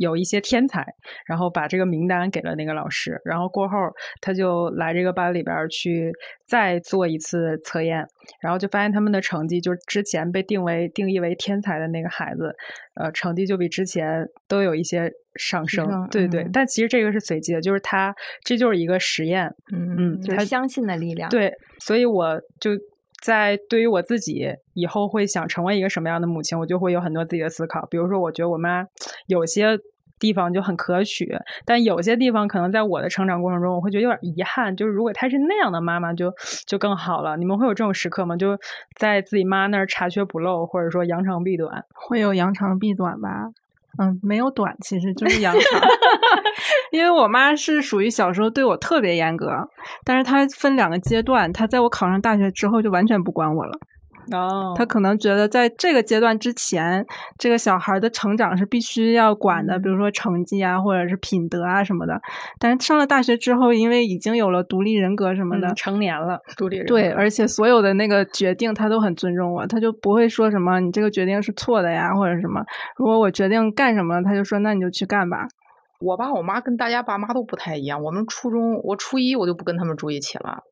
Speaker 6: 有一些天才，然后把这个名单给了那个老师，然后过后他就来这个班里边儿去再做一次测验，然后就发现他们的成绩就是之前被定为定义为天才的那个孩子，呃，成绩就比之前都有一些上升。
Speaker 7: 升
Speaker 6: 对对，
Speaker 7: 嗯
Speaker 6: 但其实这个是随机的，就是他这就是一个实验，
Speaker 8: 嗯
Speaker 6: 嗯，他
Speaker 7: 就是相信的力量。，
Speaker 6: 对，所以我就在对于我自己以后会想成为一个什么样的母亲，我就会有很多自己的思考。比如说，我觉得我妈有些地方就很可取，但有些地方可能在我的成长过程中，我会觉得有点遗憾。就是如果她是那样的妈妈就，就更好了。你们会有这种时刻吗？就在自己妈那儿查缺补漏，或者说扬长避短？
Speaker 9: 会有扬长避短吧？嗯，没有短，其实就是扬长。(laughs) 因为我妈是属于小时候对我特别严格，但是她分两个阶段，她在我考上大学之后就完全不管我了。
Speaker 6: 哦
Speaker 9: 他可能觉得在这个阶段之前，这个小孩的成长是必须要管的，比如说成绩啊，或者是品德啊什么的。但是上了大学之后，因为已经有了独立人格什么的，
Speaker 6: 嗯成年了，独立人
Speaker 9: 对，而且所有的那个决定他都很尊重我，他就不会说什么你这个决定是错的呀，或者什么。如果我决定干什么，他就说那你就去干吧。
Speaker 8: 我爸我妈跟大家爸妈都不太一样。我们初中，我初一我就不跟他们住一起了。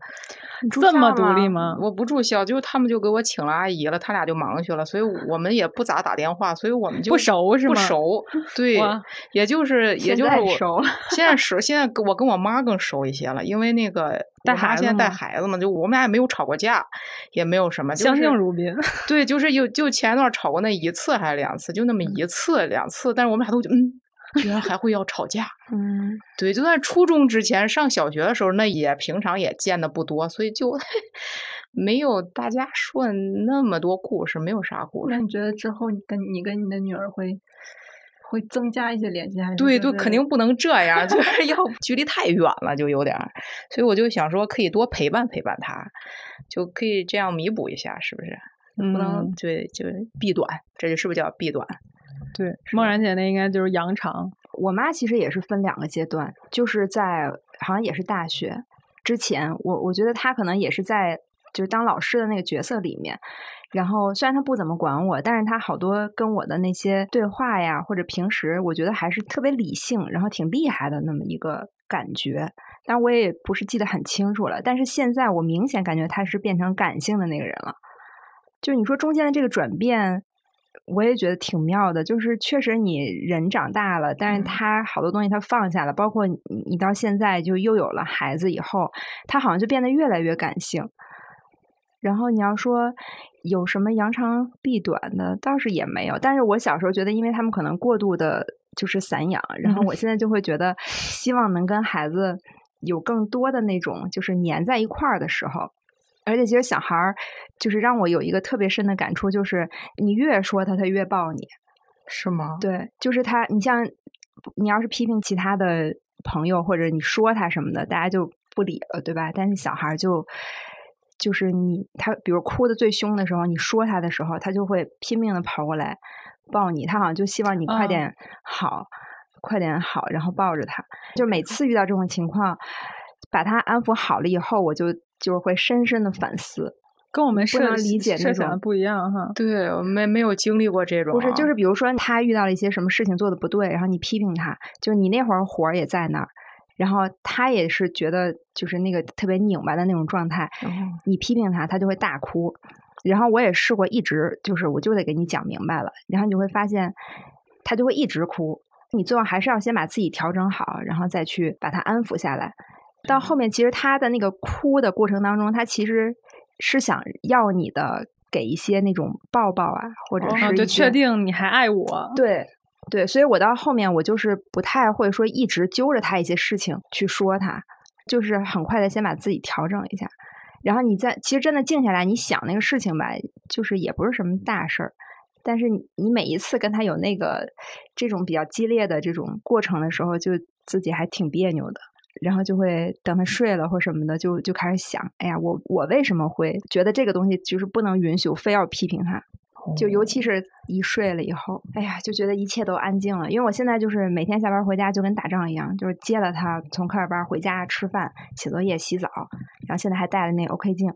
Speaker 6: 这么独立吗？
Speaker 8: 我不住校，就他们就给我请了阿姨了，他俩就忙去了，所以我们也不咋打电话，所以我们就
Speaker 6: 不熟是吗
Speaker 8: 不熟，(laughs) 对，也就是也就是我
Speaker 7: 在熟
Speaker 8: 现在熟，现在跟我跟我妈更熟一些了，因为那个 (laughs)
Speaker 6: 带
Speaker 8: 我妈现在带孩子嘛，就我们俩也没有吵过架，也没有什么，就
Speaker 6: 相敬如宾。
Speaker 8: 对，就是有就前一段吵过那一次还是两次，就那么一次两次，但是我们俩都嗯，居然还会要吵架。
Speaker 7: 嗯，
Speaker 8: 对，就在初中之前上小学的时候，那也平常也见的不多，所以就 (laughs) 没有大家说的那么多故事，没有啥故事。
Speaker 9: 那你觉得之后你跟你跟你的女儿会会增加一些联系，还是
Speaker 8: 对对，
Speaker 9: 就
Speaker 8: 肯定不能这样，就是要 (laughs) 距离太远了，就有点儿。所以我就想说，可以多陪伴陪伴她，就可以这样弥补一下，是不是？不能
Speaker 6: 嗯
Speaker 8: 对，就是避短，这就是不是叫避短？
Speaker 6: 对，梦然姐那应该就是扬长。
Speaker 7: 我妈其实也是分两个阶段，就是在好像也是大学之前，我我觉得她可能也是在就是当老师的那个角色里面。然后虽然她不怎么管我，但是她好多跟我的那些对话呀，或者平时我觉得还是特别理性，然后挺厉害的那么一个感觉。但我也不是记得很清楚了。但是现在我明显感觉她是变成感性的那个人了。就是你说中间的这个转变，我也觉得挺妙的。就是确实你人长大了，但是他好多东西他放下了，包括你你到现在就又有了孩子以后，他好像就变得越来越感性。然后你要说有什么扬长避短的，倒是也没有。但是我小时候觉得，因为他们可能过度的就是散养，然后我现在就会觉得，希望能跟孩子有更多的那种就是粘在一块儿的时候。而且其实小孩儿就是让我有一个特别深的感触，就是你越说他，他越抱你。
Speaker 8: 是吗？
Speaker 7: 对，就是他。你像你要是批评其他的朋友，或者你说他什么的，大家就不理了，对吧？但是小孩就就是你，他比如哭的最凶的时候，你说他的时候，他就会拼命的跑过来抱你。他好像就希望你快点好，快点好，然后抱着他。就每次遇到这种情况，把他安抚好了以后，我就就是会深深的反思。
Speaker 6: 跟我们
Speaker 7: 不能理解那种
Speaker 6: 不一样哈，
Speaker 8: 对，我没没有经历过这种。
Speaker 7: 不是，就是比如说他遇到了一些什么事情做的不对，然后你批评他，就你那会儿火也在那儿，然后他也是觉得就是那个特别拧巴的那种状态，你批评他，他就会大哭。然后我也试过，一直就是我就得给你讲明白了，然后你就会发现他就会一直哭。你最后还是要先把自己调整好，然后再去把他安抚下来。到后面其实他的那个哭的过程当中，他其实。是想要你的给一些那种抱抱啊，或者是
Speaker 6: 就确定你还爱我。
Speaker 7: 对对，所以我到后面我就是不太会说一直揪着他一些事情去说他，就是很快的先把自己调整一下，然后你再其实真的静下来，你想那个事情吧，就是也不是什么大事儿，但是你你每一次跟他有那个这种比较激烈的这种过程的时候，就自己还挺别扭的。然后就会等他睡了或什么的，就就开始想，哎呀，我我为什么会觉得这个东西就是不能允许，我非要批评他？就尤其是一睡了以后，哎呀，就觉得一切都安静了。因为我现在就是每天下班回家就跟打仗一样，就是接了他从课外班回家吃饭、写作业、洗澡，然后现在还带了那 OK 镜。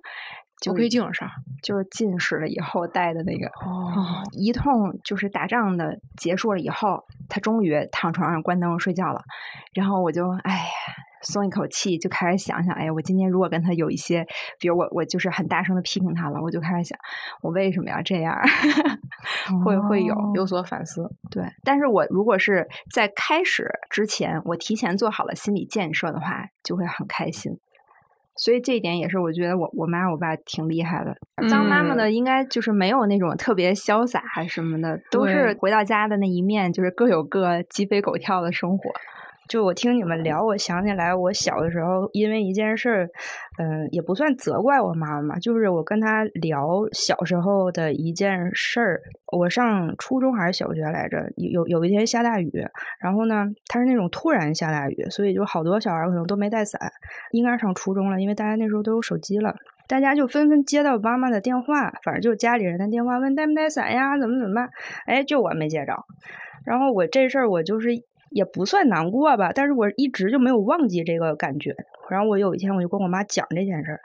Speaker 8: OK 镜是啥？
Speaker 7: 就是近视了以后戴的那个。哦。一通就是打仗的结束了以后，他终于躺床上关灯睡觉了，然后我就哎呀。松一口气，就开始想想，哎呀，我今天如果跟他有一些，比如我我就是很大声的批评他了，我就开始想，我为什么要这样？(laughs) 会会有
Speaker 8: 有所反思。
Speaker 7: 对，但是我如果是在开始之前，我提前做好了心理建设的话，就会很开心。所以这一点也是我觉得我我妈我爸挺厉害的。当妈妈的应该就是没有那种特别潇洒还是什么的，都是回到家的那一面，就是各有各鸡飞狗跳的生活。
Speaker 10: 就我听你们聊，我想起来我小的时候，因为一件事儿，嗯，也不算责怪我妈妈，就是我跟她聊小时候的一件事儿。我上初中还是小学来着，有有一天下大雨，然后呢，它是那种突然下大雨，所以就好多小孩可能都没带伞。应该上初中了，因为大家那时候都有手机了，大家就纷纷接到妈妈的电话，反正就家里人的电话，问带没带伞呀，怎么怎么办？哎，就我没接着。然后我这事儿我就是。也不算难过吧，但是我一直就没有忘记这个感觉。然后我有一天我就跟我妈讲这件事儿，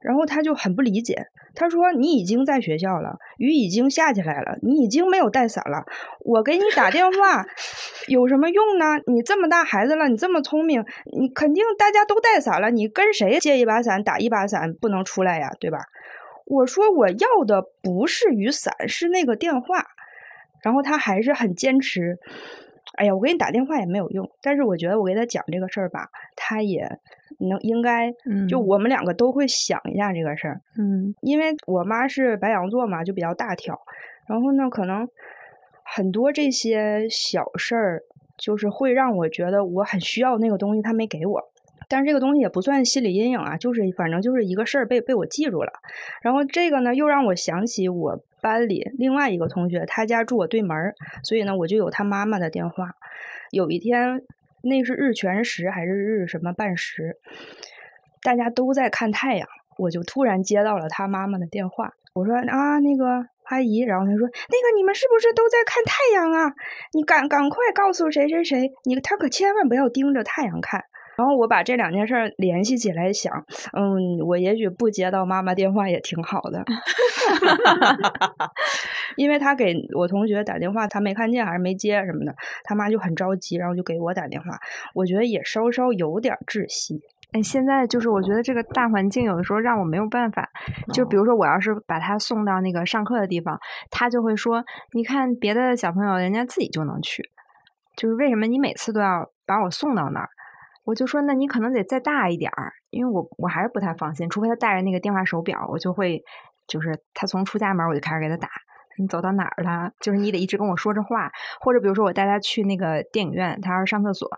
Speaker 10: 然后她就很不理解，她说：“你已经在学校了，雨已经下起来了，你已经没有带伞了，我给你打电话 (laughs) 有什么用呢？你这么大孩子了，你这么聪明，你肯定大家都带伞了，你跟谁借一把伞打一把伞不能出来呀，对吧？”我说：“我要的不是雨伞，是那个电话。”然后他还是很坚持。哎呀，我给你打电话也没有用，但是我觉得我给他讲这个事儿吧，他也能应该，就我们两个都会想一下这个事儿，
Speaker 7: 嗯，
Speaker 10: 因为我妈是白羊座嘛，就比较大条，然后呢，可能很多这些小事儿，就是会让我觉得我很需要那个东西，他没给我。但是这个东西也不算心理阴影啊，就是反正就是一个事儿被被我记住了，然后这个呢又让我想起我班里另外一个同学，他家住我对门，所以呢我就有他妈妈的电话。有一天那是日全食还是日什么半食，大家都在看太阳，我就突然接到了他妈妈的电话。我说啊那个阿姨，然后他说那个你们是不是都在看太阳啊？你赶赶快告诉谁谁谁，你他可千万不要盯着太阳看。然后我把这两件事儿联系起来想，嗯，我也许不接到妈妈电话也挺好的，(laughs) 因为他给我同学打电话，他没看见还是没接什么的，他妈就很着急，然后就给我打电话，我觉得也稍稍有点窒息。
Speaker 7: 哎，现在就是我觉得这个大环境有的时候让我没有办法，就比如说我要是把他送到那个上课的地方，他就会说，你看别的小朋友人家自己就能去，就是为什么你每次都要把我送到那儿？我就说那你可能得再大一点儿，因为我我还是不太放心，除非他带着那个电话手表，我就会就是他从出家门我就开始给他打。你走到哪儿了？就是你得一直跟我说着话，或者比如说我带他去那个电影院，他要是上厕所，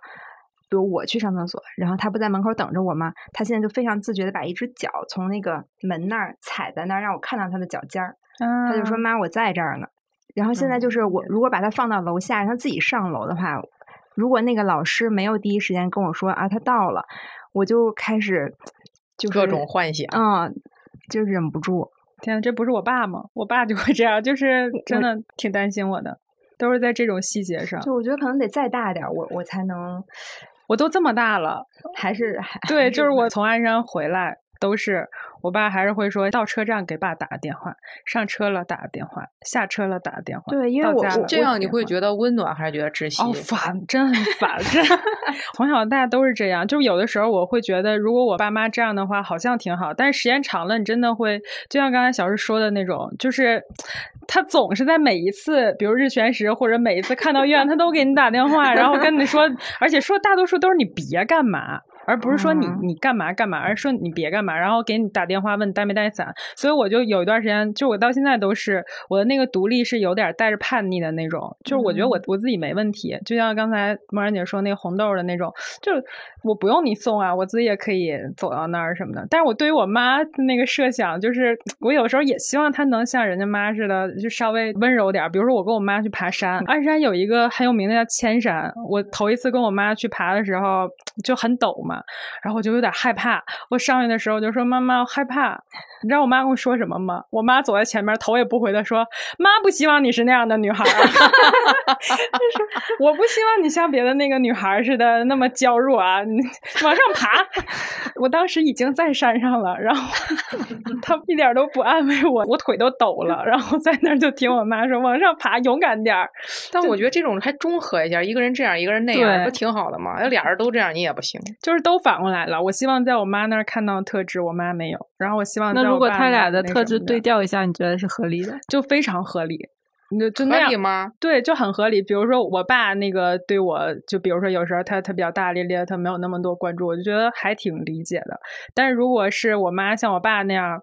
Speaker 7: 比如我去上厕所，然后他不在门口等着我吗？他现在就非常自觉的把一只脚从那个门那儿踩在那儿，让我看到他的脚尖儿。他就说：“妈，我在这儿呢。”然后现在就是我如果把他放到楼下，让他自己上楼的话，如果那个老师没有第一时间跟我说啊他到了，我就开始就是
Speaker 8: 各种幻想，
Speaker 7: 嗯，就忍不住。
Speaker 6: 天呐，这不是我爸吗？我爸就会这样，就是真的挺担心我的，都是在这种细节上。
Speaker 7: 就我觉得可能得再大点儿，我我才能，
Speaker 6: 我都这么大了，
Speaker 7: 还是还
Speaker 6: 对，就是我从鞍山回来都是。我爸还是会说到车站给爸打个电话，上车了打个电话，下车了打个电话。
Speaker 7: 对，因为我
Speaker 8: 这样你会觉得温暖还是觉得窒息？
Speaker 6: 哦，烦，真很烦。(laughs) (laughs) 从小到大都是这样，就是有的时候我会觉得，如果我爸妈这样的话，好像挺好。但是时间长了，你真的会，就像刚才小石说的那种，就是他总是在每一次，比如日全食或者每一次看到医院，他都给你打电话，然后跟你说，(laughs) 而且说大多数都是你别干嘛。而不是说你你干嘛干嘛，而是说你别干嘛，然后给你打电话问带没带伞。所以我就有一段时间，就我到现在都是我的那个独立是有点带着叛逆的那种，就是我觉得我我自己没问题。就像刚才莫然姐说那个红豆的那种，就是我不用你送啊，我自己也可以走到那儿什么的。但是我对于我妈那个设想，就是我有时候也希望她能像人家妈似的，就稍微温柔点。比如说我跟我妈去爬山，鞍山有一个很有名的叫千山，我头一次跟我妈去爬的时候就很陡嘛。然后我就有点害怕，我上去的时候就说：“妈妈，我害怕。”你知道我妈跟我说什么吗？我妈走在前面，头也不回的说：“妈不希望你是那样的女孩儿，就是我不希望你像别的那个女孩似的那么娇弱啊，你往上爬。”我当时已经在山上了，然后她 (laughs) 一点都不安慰我，我腿都抖了，然后在那儿就听我妈说：“往上爬，勇敢点儿。”
Speaker 8: 但我觉得这种还中和一下，一个人这样，一个人那样，不挺好的吗？要俩人都这样，你也不行。
Speaker 6: 就是都反过来了。我希望在我妈那儿看到特质，我妈没有。然后我希望
Speaker 9: 那如果他俩
Speaker 6: 的
Speaker 9: 特质对调一下，你觉得是合理的？
Speaker 6: 就非常合理。就就那
Speaker 8: 样吗？
Speaker 6: 对，就很合理。比如说我爸那个对我，就比如说有时候他他比较大咧咧，他没有那么多关注，我就觉得还挺理解的。但是如果是我妈像我爸那样，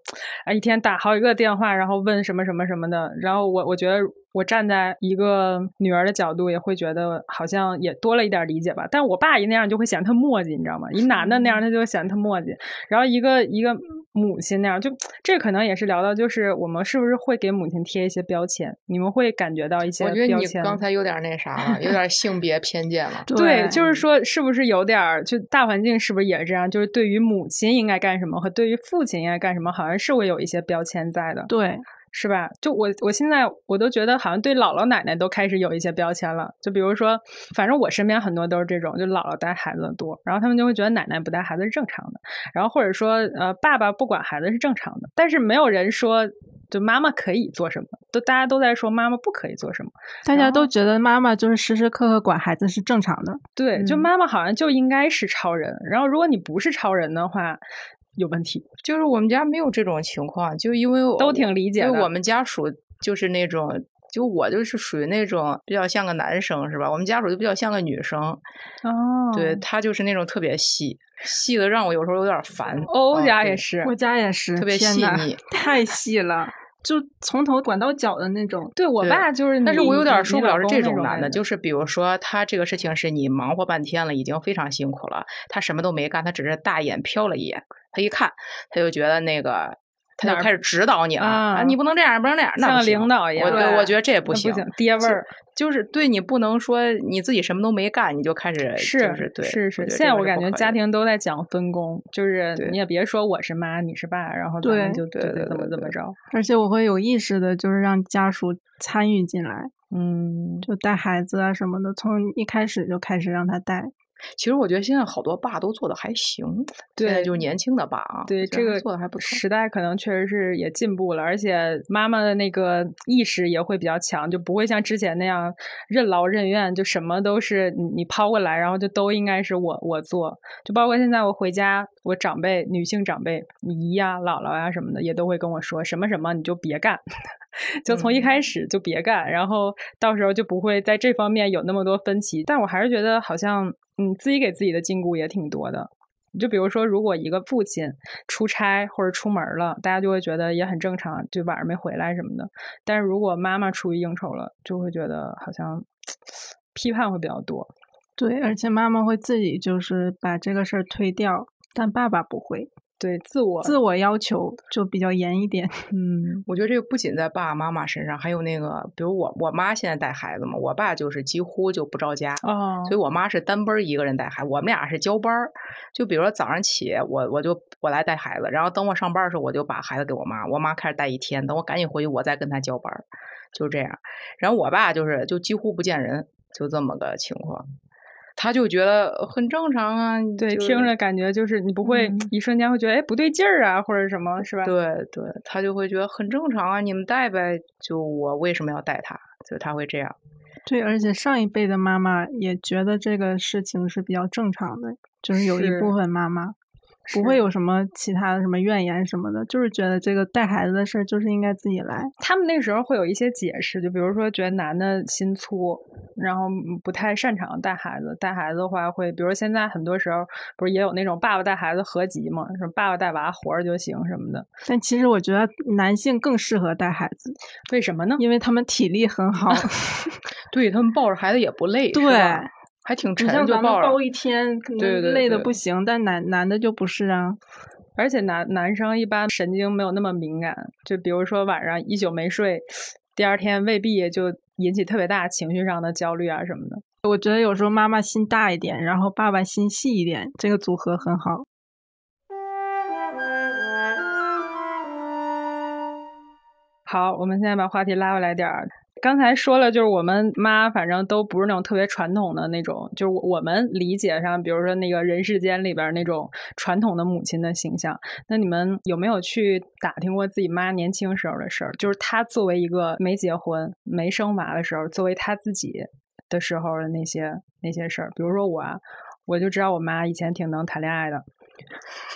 Speaker 6: 啊一天打好几个电话，然后问什么什么什么的，然后我我觉得。我站在一个女儿的角度，也会觉得好像也多了一点理解吧。但我爸一那样就会显得他磨叽，你知道吗？一男的那样他就显得他磨叽。然后一个一个母亲那样，就 (tsk) 这可能也是聊到，就是我们是不是会给母亲贴一些标签？你们会感觉到一些？
Speaker 8: 我觉得你刚才有点那啥了，有点性别偏见了。(laughs)
Speaker 6: 对，就是说，是不是有点就大环境是不是也是这样？就是对于母亲应该干什么和对于父亲应该干什么，好像是会有一些标签在的。
Speaker 9: 对。
Speaker 6: 是吧？就我，我现在我都觉得好像对姥姥奶奶都开始有一些标签了。就比如说，反正我身边很多都是这种，就姥姥带孩子多，然后他们就会觉得奶奶不带孩子是正常的。然后或者说，呃，爸爸不管孩子是正常的，但是没有人说就妈妈可以做什么，都大家都在说妈妈不可以做什么。
Speaker 9: 大家都觉得妈妈就是时时刻刻管孩子是正常的。
Speaker 6: 对，就妈妈好像就应该是超人。然后如果你不是超人的话。有问题，
Speaker 8: 就是我们家没有这种情况，就因为
Speaker 6: 都挺理解。
Speaker 8: 因为我们家属就是那种，就我就是属于那种比较像个男生，是吧？我们家属就比较像个女生。
Speaker 6: 哦，
Speaker 8: 对他就是那种特别细，细的让我有时候有点烦。
Speaker 6: 欧家也是，
Speaker 9: 我家也是，
Speaker 8: 特别细腻，
Speaker 9: 太细了，就从头管到脚的那种。
Speaker 6: 对我爸就是，
Speaker 8: 但是我有点受不了是这
Speaker 6: 种
Speaker 8: 男的，就是比如说他这个事情是你忙活半天了，已经非常辛苦了，他什么都没干，他只是大眼瞟了一眼。他一看，他就觉得那个，他就开始指导你了啊！你不能这样，不能那样，
Speaker 6: 像领导一样。
Speaker 8: 我我觉得这也不
Speaker 6: 行，
Speaker 8: 行，
Speaker 6: 爹味儿
Speaker 8: 就是对你不能说你自己什么都没干，你就开始
Speaker 6: 是
Speaker 8: 是，对
Speaker 6: 是是。现在我感觉家庭都在讲分工，就是你也别说我是妈，你是爸，然后咱们就
Speaker 8: 对对
Speaker 6: 怎么怎么着。
Speaker 9: 而且我会有意识的，就是让家属参与进来，
Speaker 6: 嗯，
Speaker 9: 就带孩子啊什么的，从一开始就开始让他带。
Speaker 8: 其实我觉得现在好多爸都做的还行，
Speaker 6: 对，
Speaker 8: 就是年轻的爸啊，
Speaker 6: 对这个
Speaker 8: 做的还不错。
Speaker 6: 时代可能确实是也进步了，而且妈妈的那个意识也会比较强，就不会像之前那样任劳任怨，就什么都是你你抛过来，然后就都应该是我我做。就包括现在我回家，我长辈女性长辈姨呀、姥姥呀什么的，也都会跟我说什么什么你就别干，(laughs) 就从一开始就别干，然后到时候就不会在这方面有那么多分歧。但我还是觉得好像。你自己给自己的禁锢也挺多的。就比如说，如果一个父亲出差或者出门了，大家就会觉得也很正常，就晚上没回来什么的。但是如果妈妈出去应酬了，就会觉得好像 (tsk) 批判会比较多。
Speaker 9: 对，而且妈妈会自己就是把这个事儿推掉，但爸爸不会。
Speaker 6: 对自我
Speaker 9: 自我要求就比较严一点。(laughs)
Speaker 8: 嗯，我觉得这个不仅在爸爸妈妈身上，还有那个，比如我我妈现在带孩子嘛，我爸就是几乎就不着家，
Speaker 6: 哦，
Speaker 8: 所以我妈是单班一个人带孩子，我们俩是交班儿。就比如说早上起，我我就我来带孩子，然后等我上班的时候，我就把孩子给我妈，我妈开始带一天，等我赶紧回去，我再跟她交班儿，就这样。然后我爸就是就几乎不见人，就这么个情况。他就觉得很正常啊，
Speaker 6: 对，
Speaker 8: 就
Speaker 6: 听着感觉就是你不会
Speaker 8: 嗯
Speaker 6: 一瞬间会觉得哎不对劲儿啊，或者什么是吧？
Speaker 8: 对对，他就会觉得很正常啊，你们带呗，就我为什么要带他？就他会这样。
Speaker 9: 对，而且上一辈的妈妈也觉得这个事情是比较正常的，就是有一部分妈妈不会有什么其他的什么怨言什么的，就是觉得这个带孩子的事儿就是应该自己来。
Speaker 6: 他们那时候会有一些解释，就比如说觉得男的心粗，然后嗯不太擅长带孩子。带孩子的话会，比如现在很多时候不是也有那种爸爸带孩子合集嘛，什么爸爸带娃活着就行什么的。
Speaker 9: 但其实我觉得男性更适合带孩子，
Speaker 6: 为什么呢？
Speaker 9: 因为他们体力很好。(laughs)
Speaker 8: 对他们抱着孩子也不累，
Speaker 9: 对
Speaker 8: 吧还挺
Speaker 9: 你
Speaker 8: 沉，
Speaker 9: 像咱们
Speaker 8: 就抱着。
Speaker 9: 抱一天，可
Speaker 8: 对对
Speaker 9: 能累的
Speaker 8: 对
Speaker 9: 不行，但男男的就不是啊。
Speaker 6: 而且男男生一般神经没有那么敏感，就比如说晚上一宿没睡，第二天未必就引起特别大情绪上的焦虑啊什么的。
Speaker 9: 我觉得有时候妈妈心大一点，然后爸爸心细一点，这个组合很好。
Speaker 6: 好，我们现在把话题拉回来点儿。刚才说了，就是我们妈反正都不是那种特别传统的那种，就是我我们理解上，比如说那个人世间里边儿那种传统的母亲的形象。那你们有没有去打听过自己妈年轻时候的事儿？就是她作为一个没结婚、没生娃的时候，作为她自己的时候的那些那些事儿。比如说我啊，我就知道我妈以前挺能谈恋爱的，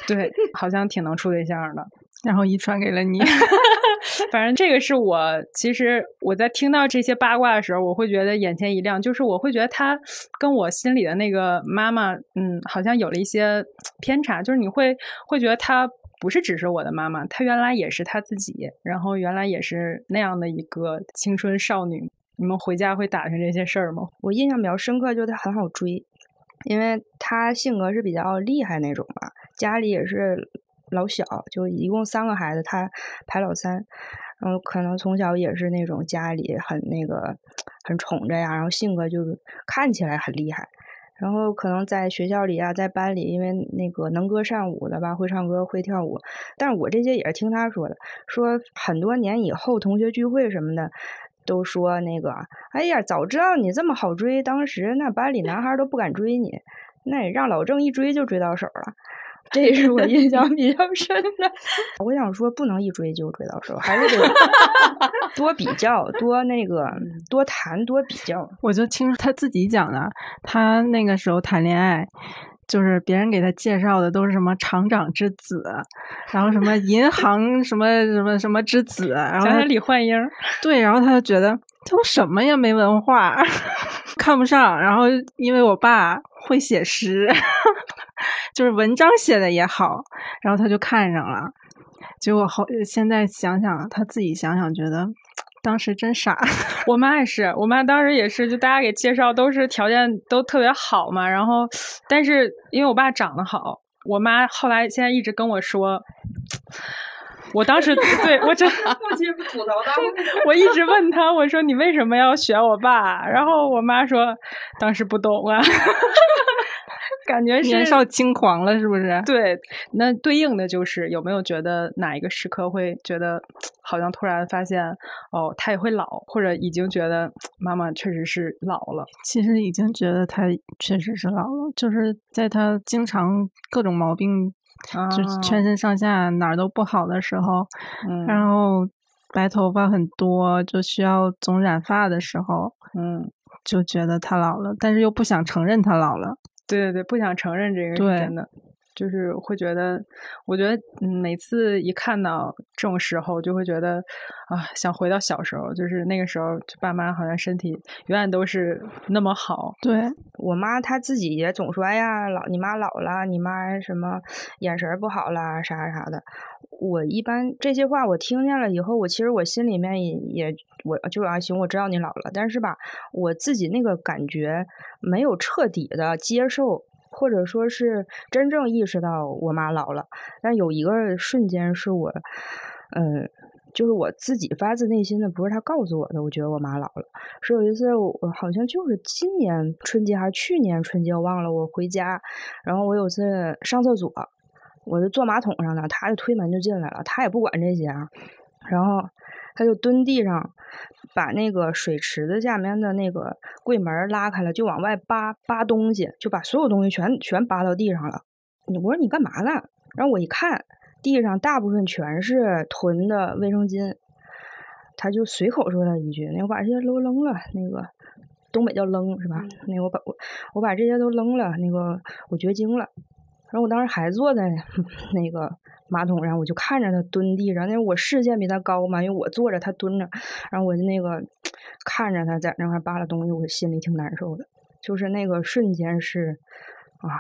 Speaker 6: 对，好像挺能处对象的。
Speaker 9: 然后遗传给了你。(laughs) (laughs)
Speaker 6: 反正这个是我，其实我在听到这些八卦的时候，我会觉得眼前一亮，就是我会觉得她跟我心里的那个妈妈，嗯，好像有了一些偏差，就是你会会觉得她不是只是我的妈妈，她原来也是她自己，然后原来也是那样的一个青春少女。你们回家会打听这些事儿吗？
Speaker 10: 我印象比较深刻，就是她很好追，因为她性格是比较厉害那种吧，家里也是老小，就一共三个孩子，他排老三，然后可能从小也是那种家里很那个很宠着呀，然后性格就看起来很厉害。然后可能在学校里啊，在班里，因为那个能歌善舞的吧，会唱歌会跳舞，但是我这些也是听他说的，说很多年以后同学聚会什么的，都说那个，哎呀，早知道你这么好追，当时那班里男孩都不敢追你，那也让老郑一追就追到手了。这也是我印象比较深的。(laughs) 我想说，不能一追就追到手，还是得 (laughs) 多比较，多那个，多谈，多比较。
Speaker 9: 我就听他自己讲的，他那个时候谈恋爱，就是别人给他介绍的都是什么厂长之子，然后什么银行什么什么什么之子，然后他
Speaker 6: 想想李焕英，
Speaker 9: 对，然后他就觉得他都什么呀，没文化，(laughs) 看不上。然后因为我爸会写诗，(laughs) 就是文章写的也好，然后他就看上了。结果后现在想想，他自己想想，觉得当时真傻。(laughs)
Speaker 6: 我妈也是，我妈当时也是，就大家给介绍都是条件都特别好嘛，然后，但是因为我爸长得好，我妈后来现在一直跟我说，我当时 (laughs) 对我真
Speaker 3: 父亲吐槽大会。
Speaker 6: 我一直问他，我说你为什么要选我爸？然后我妈说当时不懂啊，(laughs) 感觉是
Speaker 9: 年少轻狂了，是不是？
Speaker 6: 对，那对应的就是有没有觉得哪一个时刻会觉得好像突然发现哦，他也会老，或者已经觉得妈妈确实是老了。
Speaker 9: 其实已经觉得他确实是老了，就是在他经常各种毛病，就
Speaker 6: 啊
Speaker 9: 全身上下哪儿都不好的时候，
Speaker 6: 嗯
Speaker 9: 然后白头发很多，就需要总染发的时候，
Speaker 6: 嗯，
Speaker 9: 就觉得他老了，但是又不想承认他老了。
Speaker 6: 对对对，不想承认这个是真的。就是会觉得，我觉得每次一看到这种时候，就会觉得啊，想回到小时候，就是那个时候，爸妈好像身体永远都是那么好。
Speaker 3: 对
Speaker 10: 我妈，她自己也总说：“哎呀，老你妈老了，你妈什么眼神不好啦，啥啥的。”我一般这些话我听见了以后，我其实我心里面也也我就啊行，我知道你老了，但是吧，我自己那个感觉没有彻底的接受。或者说是真正意识到我妈老了，但有一个瞬间是我，嗯，就是我自己发自内心的，不是她告诉我的，我觉得我妈老了。是有一次，我好像就是今年春节还是去年春节，我忘了。我回家，然后我有次上厕所，我就坐马桶上呢，他就推门就进来了，他也不管这些啊，然后。他就蹲地上，把那个水池子下面的那个柜门拉开了，就往外扒扒东西，就把所有东西全全扒到地上了。我说你干嘛呢？然后我一看，地上大部分全是囤的卫生巾。他就随口说了一句：“那我把这些都扔了。”那个东北叫扔是吧？那我把我我把这些都扔了。那个我绝经了。然后我当时还坐在 (laughs) 那个。马桶上，我就看着他蹲地上，因为我视线比他高嘛，因为我坐着，他蹲着，然后我就那个 (tsk) 看着他在那块扒拉东西，我心里挺难受的。就是那个瞬间是啊，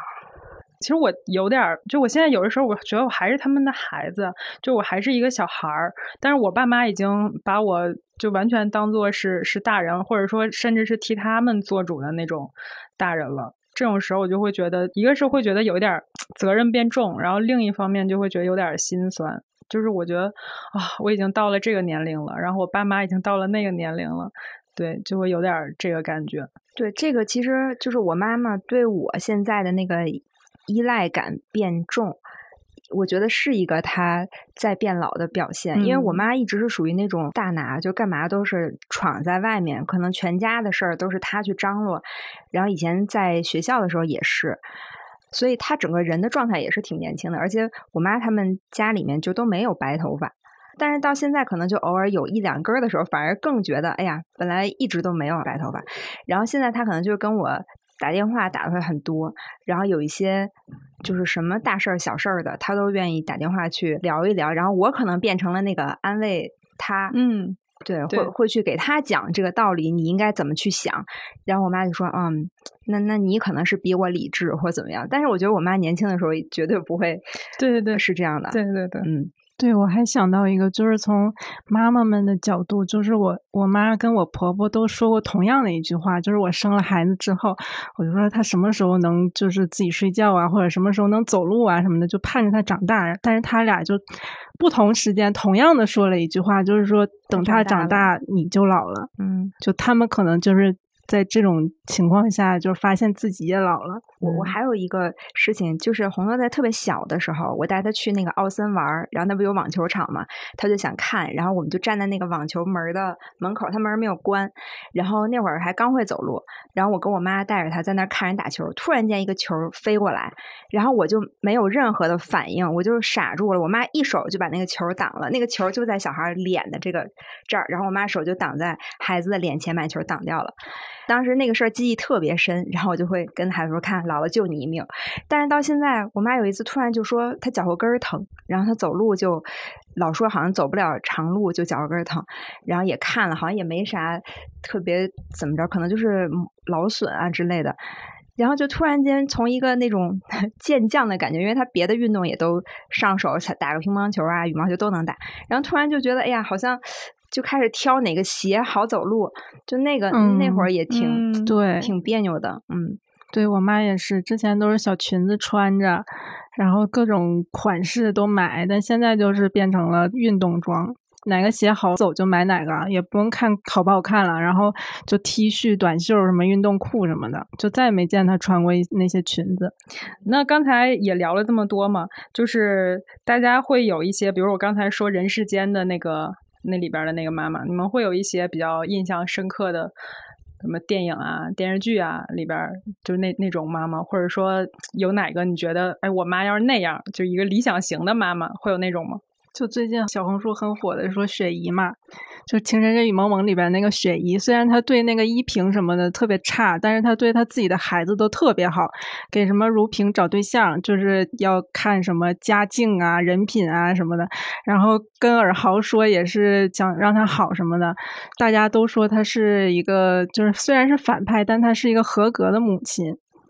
Speaker 6: 其实我有点，就我现在有的时候，我觉得我还是他们的孩子，就我还是一个小孩儿，但是我爸妈已经把我就完全当做是是大人，或者说甚至是替他们做主的那种大人了。这种时候，我就会觉得，一个是会觉得有点责任变重，然后另一方面就会觉得有点心酸。就是我觉得啊，我已经到了这个年龄了，然后我爸妈已经到了那个年龄了，对，就会有点这个感觉。
Speaker 7: 对，这个其实就是我妈妈对我现在的那个依赖感变重。我觉得是一个他在变老的表现，因为我妈一直是属于那种大拿，就干嘛都是闯在外面，可能全家的事儿都是她去张罗。然后以前在学校的时候也是，所以她整个人的状态也是挺年轻的。而且我妈他们家里面就都没有白头发，但是到现在可能就偶尔有一两根的时候，反而更觉得哎呀，本来一直都没有白头发，然后现在她可能就跟我。打电话打的会很多，然后有一些就是什么大事儿、小事儿的，他都愿意打电话去聊一聊。然后我可能变成了那个安慰他，
Speaker 6: 嗯，
Speaker 7: 对，会会去给他讲这个道理，你应该怎么去想。然后我妈就说：“嗯，那那你可能是比我理智或怎么样。”但是我觉得我妈年轻的时候绝对不会，
Speaker 6: 对对对，
Speaker 7: 是这样的，
Speaker 6: 对对对，
Speaker 7: 嗯。
Speaker 9: 对，我还想到一个，就是从妈妈们的角度，就是我我妈跟我婆婆都说过同样的一句话，就是我生了孩子之后，我就说她什么时候能就是自己睡觉啊，或者什么时候能走路啊什么的，就盼着她长大。但是她俩就不同时间同样的说了一句话，就是说等他长大你就老了。
Speaker 7: 嗯，
Speaker 9: 就他们可能就是。在这种情况下，就发现自己也老了。
Speaker 7: 我我还有一个事情，就是红豆在特别小的时候，我带他去那个奥森玩，然后那不有网球场嘛，他就想看，然后我们就站在那个网球门的门口，他门没有关，然后那会儿还刚会走路，然后我跟我妈带着他在那看人打球，突然间一个球飞过来，然后我就没有任何的反应，我就傻住了。我妈一手就把那个球挡了，那个球就在小孩脸的这个这儿，然后我妈手就挡在孩子的脸前，把球挡掉了。当时那个事儿记忆特别深，然后我就会跟孩子说：“看，姥姥救你一命。”但是到现在，我妈有一次突然就说她脚后跟疼，然后她走路就老说好像走不了长路，就脚后跟疼。然后也看了，好像也没啥特别怎么着，可能就是劳损啊之类的。然后就突然间从一个那种 (laughs) 健将的感觉，因为他别的运动也都上手，打个乒乓球啊、羽毛球都能打。然后突然就觉得，哎呀，好像。就开始挑哪个鞋好走路，就那个那会儿也挺
Speaker 9: 对，
Speaker 7: 挺别扭的。嗯，
Speaker 9: 对我妈也是，之前都是小裙子穿着，然后各种款式都买，但现在就是变成了运动装，哪个鞋好走就买哪个，也不用看好不好看了。然后就 T 恤、短袖什么运动裤什么的，就再也没见她穿过那些裙子。
Speaker 6: 那刚才也聊了这么多嘛，就是大家会有一些，比如我刚才说人世间的那个。那里边的那个妈妈，你们会有一些比较印象深刻的什么电影啊、电视剧啊里边，就是那那种妈妈，或者说 (tsk) 有哪个你觉得，哎，我妈要是那样，就一个理想型的妈妈，会有那种吗？
Speaker 9: 就最近小红书很火的说雪姨嘛，就《情深深雨蒙蒙》里边那个雪姨，虽然她对那个依萍什么的特别差，但是她对她自己的孩子都特别好，给什么如萍找对象，就是要看什么家境啊、人品啊什么的，然后跟尔豪说也是想让他好什么的，大家都说她是一个，就是虽然是反派，但她是一个合格的母亲。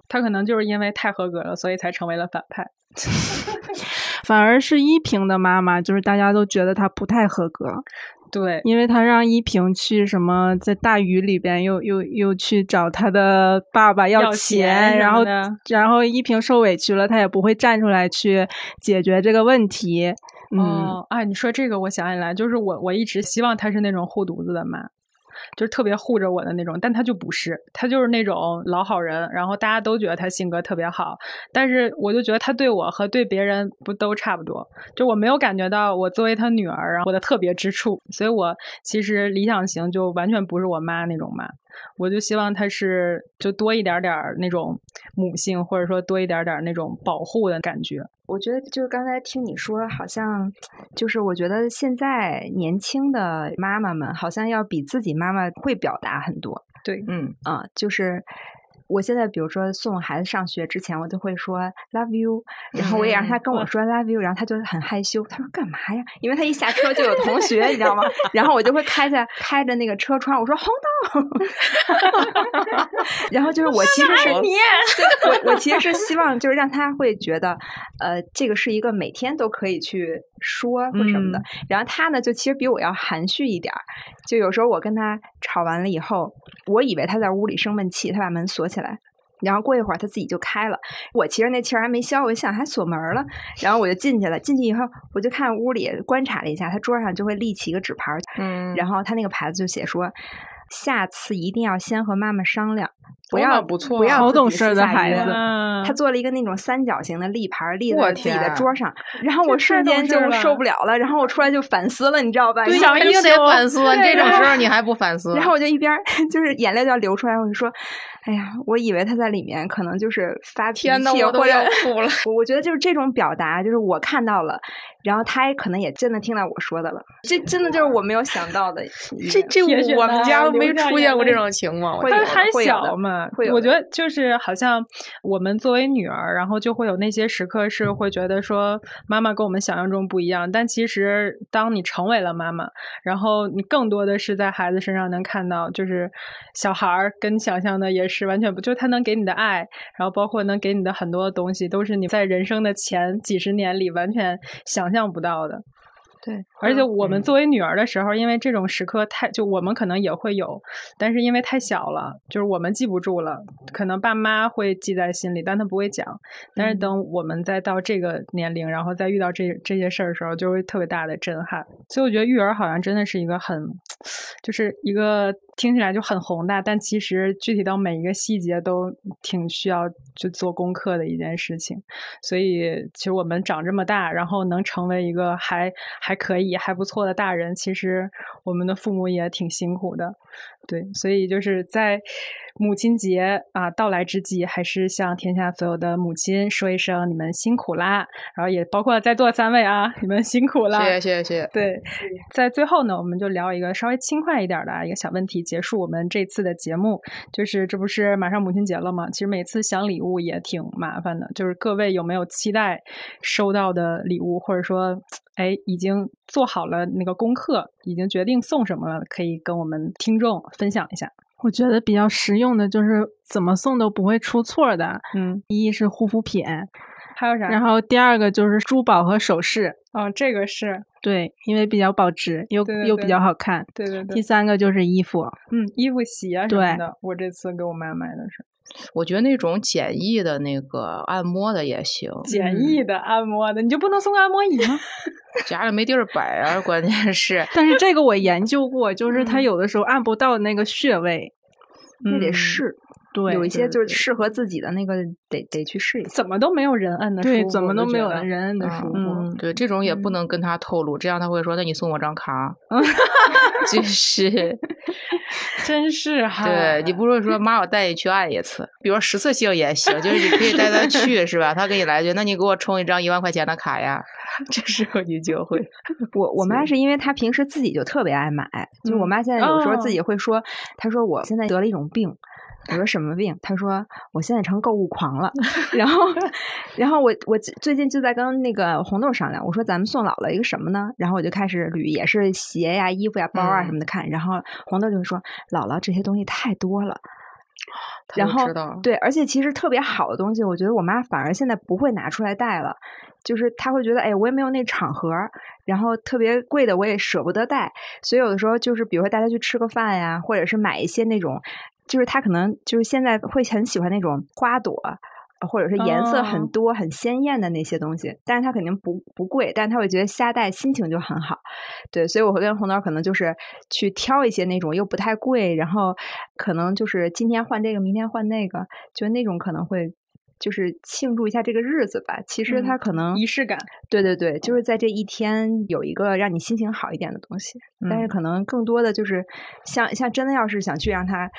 Speaker 6: 她可能就是因为太合格了，所以才成为了反派。(laughs)
Speaker 9: 反而是依萍的妈妈，就是大家都觉得她不太合格。
Speaker 6: 对，
Speaker 9: 因为他让依萍去什么，在大雨里边又又又去找他的爸爸
Speaker 6: 要
Speaker 9: 钱，然后然后依萍受委屈了，他也不会站出来去解决这个问题。
Speaker 6: 哦，哎，你说这个，我想起来，就是我我一直希望他是那种护犊子的妈。就是特别护着我的那种，但他就不是，他就是那种老好人。然后大家都觉得他性格特别好，但是我就觉得他对我和对别人不都差不多。就我没有感觉到我作为他女儿，然后我的特别之处。所以我其实理想型就完全不是我妈那种妈。我就希望他是就多一点点那种母性，或者说多一点点那种保护的感觉。
Speaker 7: 我觉得就是刚才听你说，好像就是我觉得现在年轻的妈妈们好像要比自己妈妈会表达很多。
Speaker 6: 对，
Speaker 7: 嗯啊，就是。我现在比如说送孩子上学之前，我都会说 love you，(laughs) 然后我也让他跟我说 love you，然后他就很害羞，他说干嘛呀？因为他一下车就有同学，你知道吗？然后我就会开在开着那个车窗，我说 hold on，，(laughs) 然后就是我其实是
Speaker 6: 你，
Speaker 7: 我我其实是希望就是让他会觉得，呃，这个是一个每天都可以去说或什么的。然后他呢，就其实比我要含蓄一点儿，就有时候我跟他吵完了以后，我以为他在屋里生闷气，他把门锁起来。然后过一会儿他自己就开了，我其实那气儿还没消，我就想还锁门了，然后我就进去了。进去以后，我就看屋里观察了一下，他桌上就会立起一个纸牌，嗯，然后他那个牌子就写说，下次一定要先和妈妈商量，不要
Speaker 6: 不错，
Speaker 7: 不要
Speaker 9: 好懂事的孩子。
Speaker 7: 他做了一个那种三角形的立牌立在自己的桌上，然后我瞬间就受不了了，然后我出来就反思了，你知道吧？
Speaker 8: 对，想一定得反思，这种时候你还不反思？
Speaker 7: 然后我就一边 (laughs) 就是眼泪就要流出来，我就说。哎呀，我以为他在里面可能就是发脾气，或者
Speaker 8: 哭了。
Speaker 7: 我觉得就是这种表达，就是我看到了，然后他也可能也真的听到我说的了。这真的就是我没有想到的。
Speaker 8: 这这我们家没出现过这种情况。
Speaker 6: 他还小嘛，我觉得就是好像我们作为女儿，然后就会有那些时刻是会觉得说妈妈跟我们想象中不一样。但其实当你成为了妈妈，然后你更多的是在孩子身上能看到，就是小孩儿跟想象的也是。是完全不，就是他能给你的爱，然后包括能给你的很多东西，都是你在人生的前几十年里完全想象不到的。
Speaker 7: 对，
Speaker 6: 而且我们作为女儿的时候，因为这种时刻太，就我们可能也会有，但是因为太小了，就是我们记不住了，可能爸妈会记在心里，但他不会讲。但是等我们再到这个年龄，然后再遇到这这些事儿的时候，就会特别大的震撼。所以我觉得育儿好像真的是一个很，就是一个。听起来就很宏大，但其实具体到每一个细节都挺需要就做功课的一件事情。所以，其实我们长这么大，然后能成为一个还还可以、还不错的大人，其实我们的父母也挺辛苦的。对，所以就是在。母亲节啊到来之际，还是向天下所有的母亲说一声你们辛苦啦！然后也包括在座三位啊，(laughs) 你们辛苦了，
Speaker 8: 谢谢谢谢。
Speaker 6: 对，在最后呢，我们就聊一个稍微轻快一点的一个小问题，结束我们这次的节目。就是这不是马上母亲节了吗？其实每次想礼物也挺麻烦的。就是各位有没有期待收到的礼物，或者说，哎，已经做好了那个功课，已经决定送什么了，可以跟我们听众分享一下。
Speaker 9: 我觉得比较实用的就是怎么送都不会出错的。
Speaker 6: 嗯，
Speaker 9: 一是护肤品，
Speaker 6: 还有啥？
Speaker 9: 然后第二个就是珠宝和首饰。
Speaker 6: 哦，这个是
Speaker 9: 对，因为比较保值，又又比较好看。
Speaker 6: 对对对。
Speaker 9: 第三个就是衣服，
Speaker 6: 嗯，衣服、鞋什么的。我这次给我妈买的是。
Speaker 8: 我觉得那种简易的那个按摩的也行。
Speaker 6: 简易的按摩的，你就不能送个按摩椅吗？(laughs)
Speaker 8: 家里没地儿摆啊，关键是。
Speaker 9: 但是这个我研究过，就是它有的时候按不到那个穴位，
Speaker 7: 你得试。
Speaker 9: 对，
Speaker 7: 有一些就是适合自己的那个，得得去试一下。
Speaker 6: 怎么都没有人摁的舒服，
Speaker 9: 对，怎么都没有人摁的舒服。
Speaker 8: 对，这种也不能跟他透露，这样他会说：“那你送我张卡。(laughs) ”就是，
Speaker 6: 真是哈。
Speaker 8: 对你不如说妈，我带你去按一次，比如十次性也行，就是你可以带他 (laughs) 去，是吧？他给你来句：“那你给我充一张一万块钱的卡呀。” (laughs) 这时候你就会。(laughs)
Speaker 7: 我我妈是因为她平时自己就特别爱买，就我妈现在有时候自己会说，她说我现在得了一种病。我说什么病？她说我现在成购物狂了。(laughs) 然后，然后我我最近就在跟那个红豆商量，我说咱们送姥姥一个什么呢？然后我就开始捋，也是鞋呀、衣服呀、包啊什么的看。然后红豆就说姥姥这些东西太多了。然后对，而且其实特别好的东西，我觉得我妈反而现在不会拿出来戴了，就是她会觉得，哎，我也没有那场合，然后特别贵的我也舍不得戴，所以有的时候就是比如说带她去吃个饭呀，或者是买一些那种，就是她可能就是现在会很喜欢那种花朵。或者是颜色很多、很鲜艳的那些东西，但是它肯定不不贵，但是他会觉得瞎戴心情就很好，对，所以我会跟红豆可能就是去挑一些那种又不太贵，然后可能就是今天换这个，明天换那个，就那种可能会就是庆祝一下这个日子吧。其实它可能
Speaker 6: 仪式感，
Speaker 7: 对对对，就是在这一天有一个让你心情好一点的东西，但是可能更多的就是像像真的要是想去让他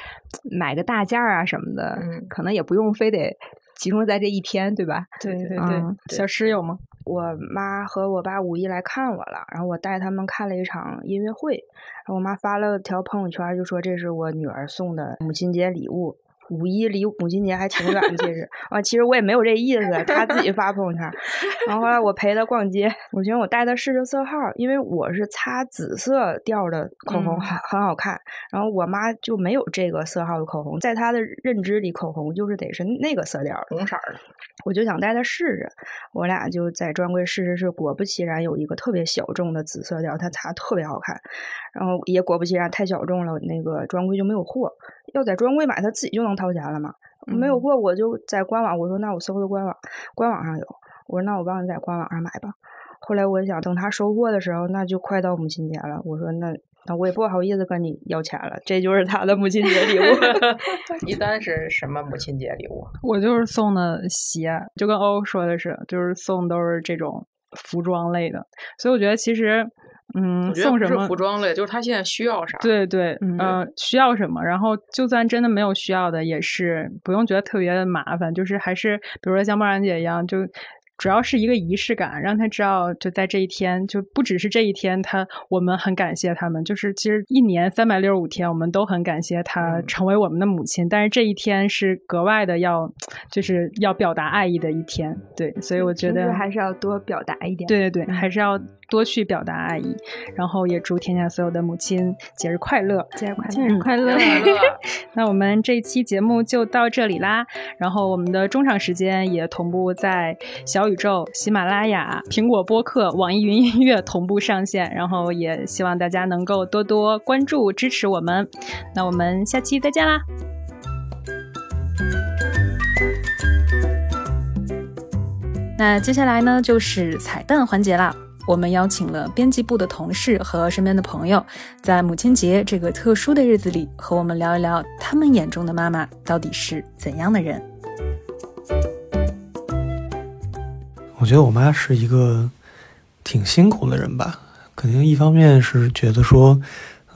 Speaker 7: 买个大件儿啊什么的，嗯可能也不用非得。集中在这一天，对吧？
Speaker 6: 对对对，小诗有吗？
Speaker 10: 我妈和我爸五一来看我了，然后我带他们看了一场音乐会，然后我妈发了条朋友圈，就说这是我女儿送的母亲节礼物。五一离母亲节还挺远的，其实啊，其实我也没有这意思，他自己发朋友圈。然后后来我陪他逛街，我寻思我带他试试色号，因为我是擦紫色调的口红，很很好看。然后我妈就没有这个色号的口红，在她的认知里，口红就是得是那个色调，
Speaker 8: 红色的。
Speaker 10: 我就想带他试试，我俩就在专柜试试试，果不其然有一个特别小众的紫色调，他擦特别好看。然后也果不其然太小众了，那个专柜就没有货。要在专柜买，他自己就能掏钱了嘛？没有货，我就在官网。我说那我搜搜官网，官网上有。我说那我帮你在官网上买吧。后来我想，等他收货的时候，那就快到母亲节了。我说那那我也不好意思跟你要钱了，这就是他的母亲节礼物。(laughs)
Speaker 8: 一般是什么母亲节礼物？(laughs)
Speaker 6: 我就是送的鞋，就跟欧欧说的是，就是送都是这种服装类的。所以我觉得其实。嗯，送什么
Speaker 8: 服装类？就是他现在需要啥？
Speaker 6: 对对，嗯，需要什么？然后就算真的没有需要的，也是不用觉得特别的麻烦，就是还是比如说像梦然姐一样，就。主要是一个仪式感，让他知道，就在这一天，就不只是这一天，他我们很感谢他们。就是其实一年三百六十五天，我们都很感谢他成为我们的母亲。但是这一天是格外的要，就是要表达爱意的一天。对，所以我觉得
Speaker 7: 还是要多表达一点。
Speaker 6: 对对对，还是要多去表达爱意。然后也祝天下所有的母亲节日快乐，
Speaker 7: 节日快乐，
Speaker 6: 节日快乐。(laughs) 那我们这一期节目就到这里啦。然后我们的中场时间也同步在小。小宇宙、喜马拉雅、苹果播客、网易云音乐同步上线，然后也希望大家能够多多关注、支持我们。那我们下期再见啦！那接下来呢，就是彩蛋环节啦。我们邀请了编辑部的同事和身边的朋友，在母亲节这个特殊的日子里，和我们聊一聊他们眼中的妈妈到底是怎样的人。
Speaker 11: 我觉得我妈是一个挺辛苦的人吧，肯定一方面是觉得说，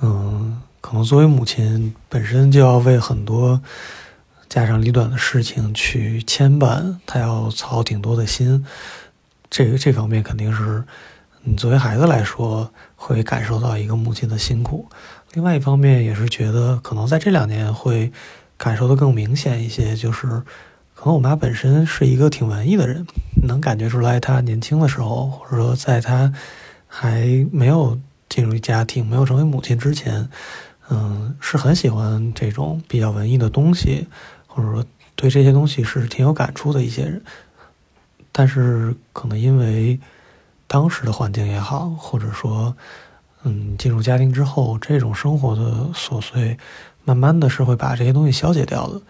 Speaker 11: 嗯，可能作为母亲本身就要为很多家长里短的事情去牵绊，她要操挺多的心，这个这方面肯定是你作为孩子来说会感受到一个母亲的辛苦。另外一方面也是觉得可能在这两年会感受的更明显一些，就是。可能我妈本身是一个挺文艺的人，能感觉出来，她年轻的时候，或者说在她还没有进入家庭、没有成为母亲之前，嗯，是很喜欢这种比较文艺的东西，或者说对这些东西是挺有感触的一些人。但是可能因为当时的环境也好，或者说，嗯，进入家庭之后，这种生活的琐碎，慢慢的是会把这些东西消解掉的。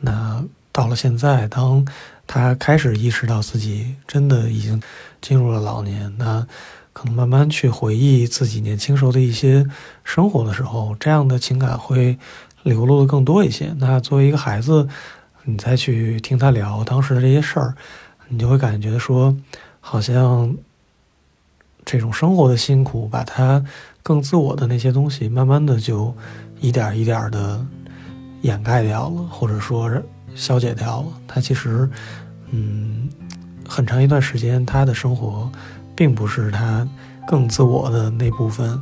Speaker 11: 那。到了现在，当他开始意识到自己真的已经进入了老年，那可能慢慢去回忆自己年轻时候的一些生活的时候，这样的情感会流露的更多一些。那作为一个孩子，你再去听他聊当时的这些事儿，你就会感觉说，好像这种生活的辛苦，把他更自我的那些东西，慢慢的就一点一点的掩盖掉了，或者说。消解掉了，他其实，嗯，很长一段时间，他的生活并不是他更自我的那部分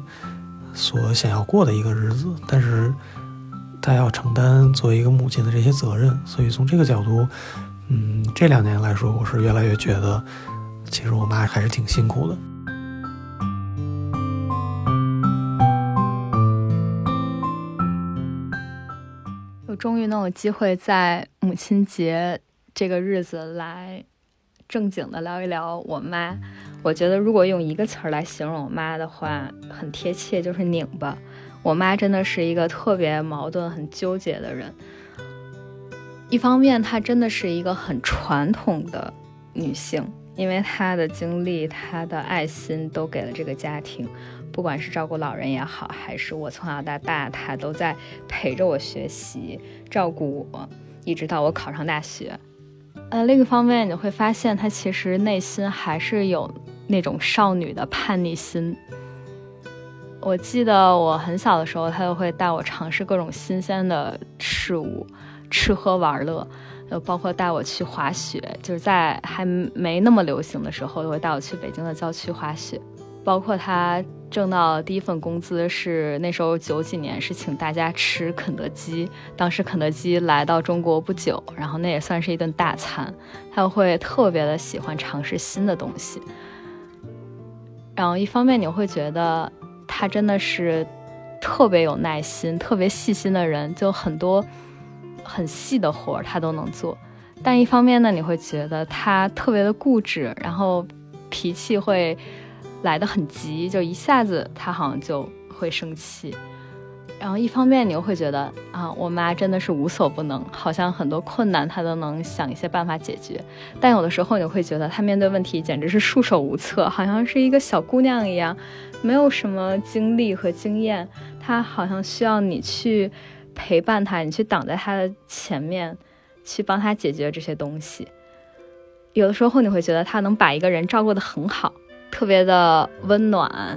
Speaker 11: 所想要过的一个日子，但是他要承担作为一个母亲的这些责任，所以从这个角度，嗯，这两年来说，我是越来越觉得，其实我妈还是挺辛苦的。
Speaker 12: 终于能有机会在母亲节这个日子来正经的聊一聊我妈。我觉得如果用一个词儿来形容我妈的话，很贴切，就是拧巴。我妈真的是一个特别矛盾、很纠结的人。一方面，她真的是一个很传统的女性，因为她的经历、她的爱心都给了这个家庭。不管是照顾老人也好，还是我从小到大，他都在陪着我学习、照顾我，一直到我考上大学。呃，另一方面，你会发现他其实内心还是有那种少女的叛逆心。我记得我很小的时候，他就会带我尝试各种新鲜的事物，吃喝玩乐，就包括带我去滑雪，就是在还没那么流行的时候，就会带我去北京的郊区滑雪。包括他挣到第一份工资是那时候九几年，是请大家吃肯德基。当时肯德基来到中国不久，然后那也算是一顿大餐。他会特别的喜欢尝试新的东西。然后一方面你会觉得他真的是特别有耐心、特别细心的人，就很多很细的活儿他都能做。但一方面呢，你会觉得他特别的固执，然后脾气会。来的很急，就一下子他好像就会生气，然后一方面你又会觉得啊，我妈真的是无所不能，好像很多困难她都能想一些办法解决，但有的时候你会觉得她面对问题简直是束手无策，好像是一个小姑娘一样，没有什么经历和经验，她好像需要你去陪伴她，你去挡在她的前面，去帮她解决这些东西。有的时候你会觉得她能把一个人照顾得很好。特别的温暖，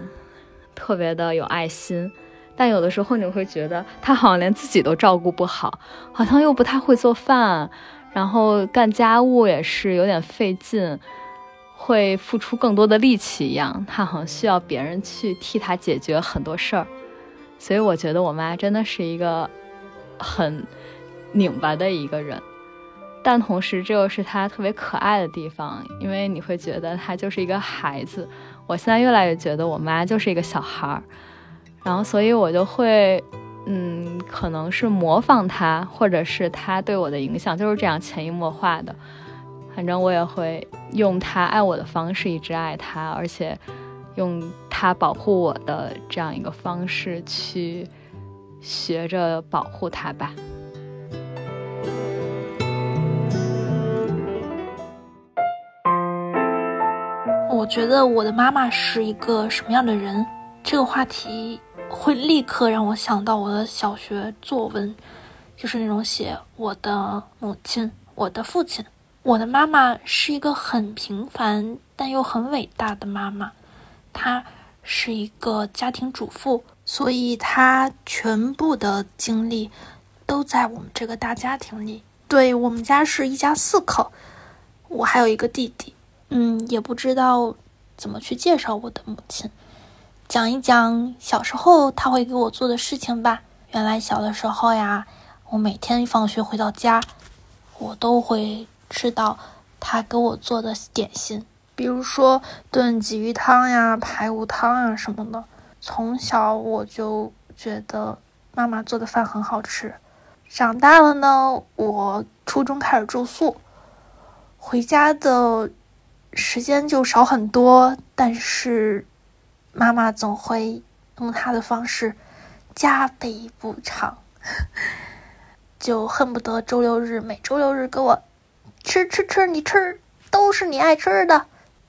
Speaker 12: 特别的有爱心，但有的时候你会觉得他好像连自己都照顾不好，好像又不太会做饭，然后干家务也是有点费劲，会付出更多的力气一样。他好像需要别人去替他解决很多事儿，所以我觉得我妈真的是一个很拧巴的一个人。但同时，这又是他特别可爱的地方，因为你会觉得他就是一个孩子。我现在越来越觉得我妈就是一个小孩儿，然后所以我就会，嗯，可能是模仿他，或者是他对我的影响就是这样潜移默化的。反正我也会用他爱我的方式一直爱他，而且用他保护我的这样一个方式去学着保护他吧。
Speaker 13: 我觉得我的妈妈是一个什么样的人？这个话题会立刻让我想到我的小学作文，就是那种写我的母亲、我的父亲。我的妈妈是一个很平凡但又很伟大的妈妈，她是一个家庭主妇，所以她全部的精力都在我们这个大家庭里。对我们家是一家四口，我还有一个弟弟。嗯，也不知道怎么去介绍我的母亲，讲一讲小时候他会给我做的事情吧。原来小的时候呀，我每天放学回到家，我都会吃到他给我做的点心，比如说炖鲫鱼汤呀、排骨汤啊什么的。从小我就觉得妈妈做的饭很好吃。长大了呢，我初中开始住宿，回家的。时间就少很多，但是妈妈总会用她的方式加倍补偿，(laughs) 就恨不得周六日每周六日给我吃吃吃，你吃都是你爱吃的。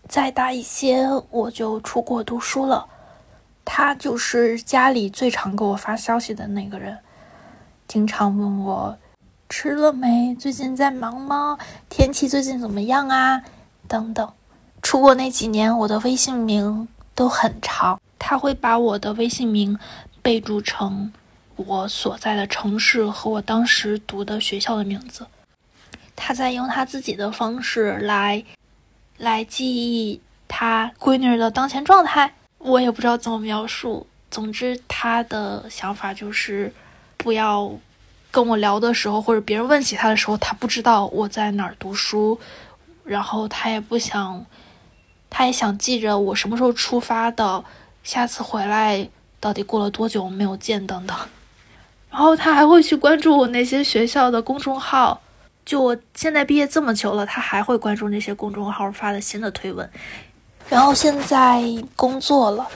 Speaker 13: 再大一些，我就出国读书了，他就是家里最常给我发消息的那个人，经常问我吃了没，最近在忙吗？天气最近怎么样啊？等等。出国那几年，我的微信名都很长，他会把我的微信名备注成我所在的城市和我当时读的学校的名字。他在用他自己的方式来来记忆他闺女的当前状态，我也不知道怎么描述。总之，他的想法就是不要跟我聊的时候，或者别人问起他的时候，他不知道我在哪儿读书，然后他也不想，他也想记着我什么时候出发的，下次回来到底过了多久没有见等等。然后他还会去关注我那些学校的公众号，就我现在毕业这么久了，他还会关注那些公众号发的新的推文。然后现在工作了。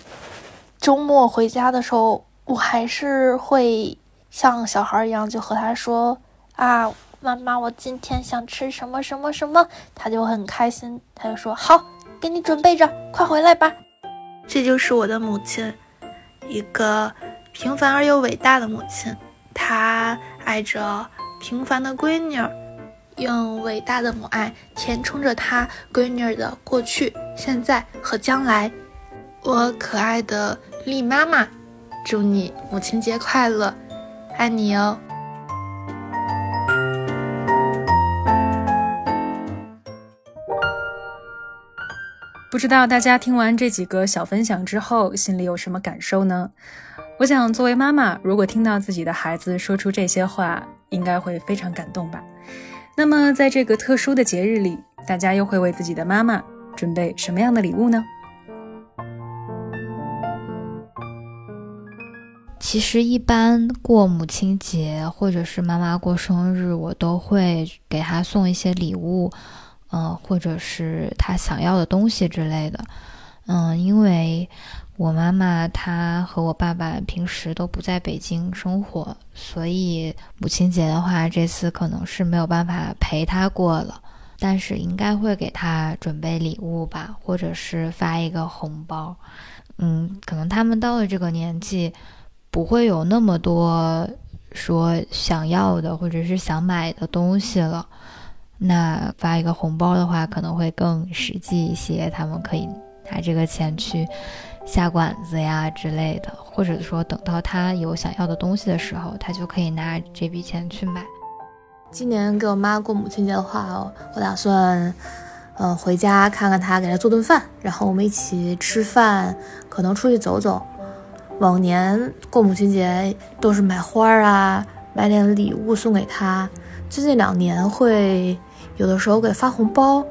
Speaker 13: 周末回家的时候，我还是会像小孩一样，就和他说：“啊，妈妈，我今天想吃什么什么什么。”他就很开心，他就说：“好，给你准备着，快回来吧。”这就是我的母亲，一个平凡而又伟大的母亲。她爱着平凡的闺女，用伟大的母爱填充着她闺女的过去、现在和将来。我可爱的。丽妈妈，祝你母亲节快乐，爱你哦！
Speaker 6: 不知道大家听完这几个小分享之后，心里有什么感受呢？我想，作为妈妈，如果听到自己的孩子说出这些话，应该会非常感动吧。那么，在这个特殊的节日里，大家又会为自己的妈妈准备什么样的礼物呢？
Speaker 14: 其实一般过母亲节或者是妈妈过生日，我都会给她送一些礼物，嗯，或者是她想要的东西之类的，嗯，因为我妈妈她和我爸爸平时都不在北京生活，所以母亲节的话，这次可能是没有办法陪她过了，但是应该会给她准备礼物吧，或者是发一个红包，嗯，可能他们到了这个年纪。不会有那么多说想要的或者是想买的东西了，那发一个红包的话可能会更实际一些，他们可以拿这个钱去下馆子呀之类的，或者说等到他有想要的东西的时候，他就可以拿这笔钱去买。
Speaker 15: 今年给我妈过母亲节的话，我打算，嗯，回家看看她，给她做顿饭，然后我们一起吃饭，可能出去走走。往年过母亲节都是买花啊，买点礼物送给她。最近两年会有的时候给发红包，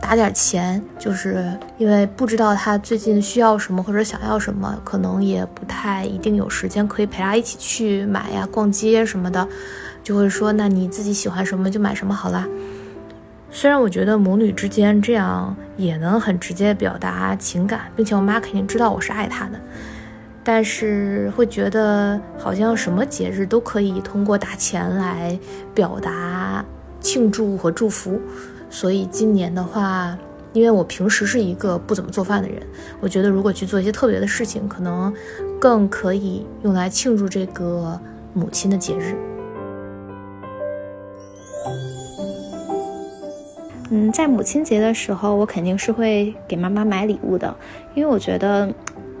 Speaker 15: 打点钱，就是因为不知道她最近需要什么或者想要什么，可能也不太一定有时间可以陪她一起去买呀、逛街什么的，就会说那你自己喜欢什么就买什么好啦。虽然我觉得母女之间这样也能很直接表达情感，并且我妈肯定知道我是爱她的。但是会觉得好像什么节日都可以通过打钱来表达庆祝和祝福，所以今年的话，因为我平时是一个不怎么做饭的人，我觉得如果去做一些特别的事情，可能更可以用来庆祝这个母亲的节日。
Speaker 16: 嗯，在母亲节的时候，我肯定是会给妈妈买礼物的，因为我觉得。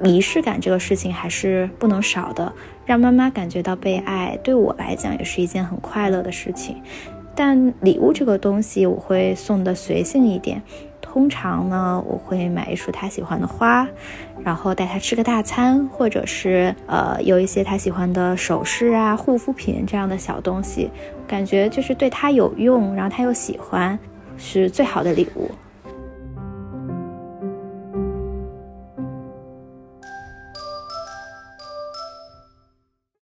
Speaker 16: 仪式感这个事情还是不能少的，让妈妈感觉到被爱，对我来讲也是一件很快乐的事情。但礼物这个东西，我会送的随性一点。通常呢，我会买一束他喜欢的花，然后带他吃个大餐，或者是呃有一些他喜欢的首饰啊、护肤品这样的小东西，感觉就是对他有用，然后他又喜欢，是最好的礼物。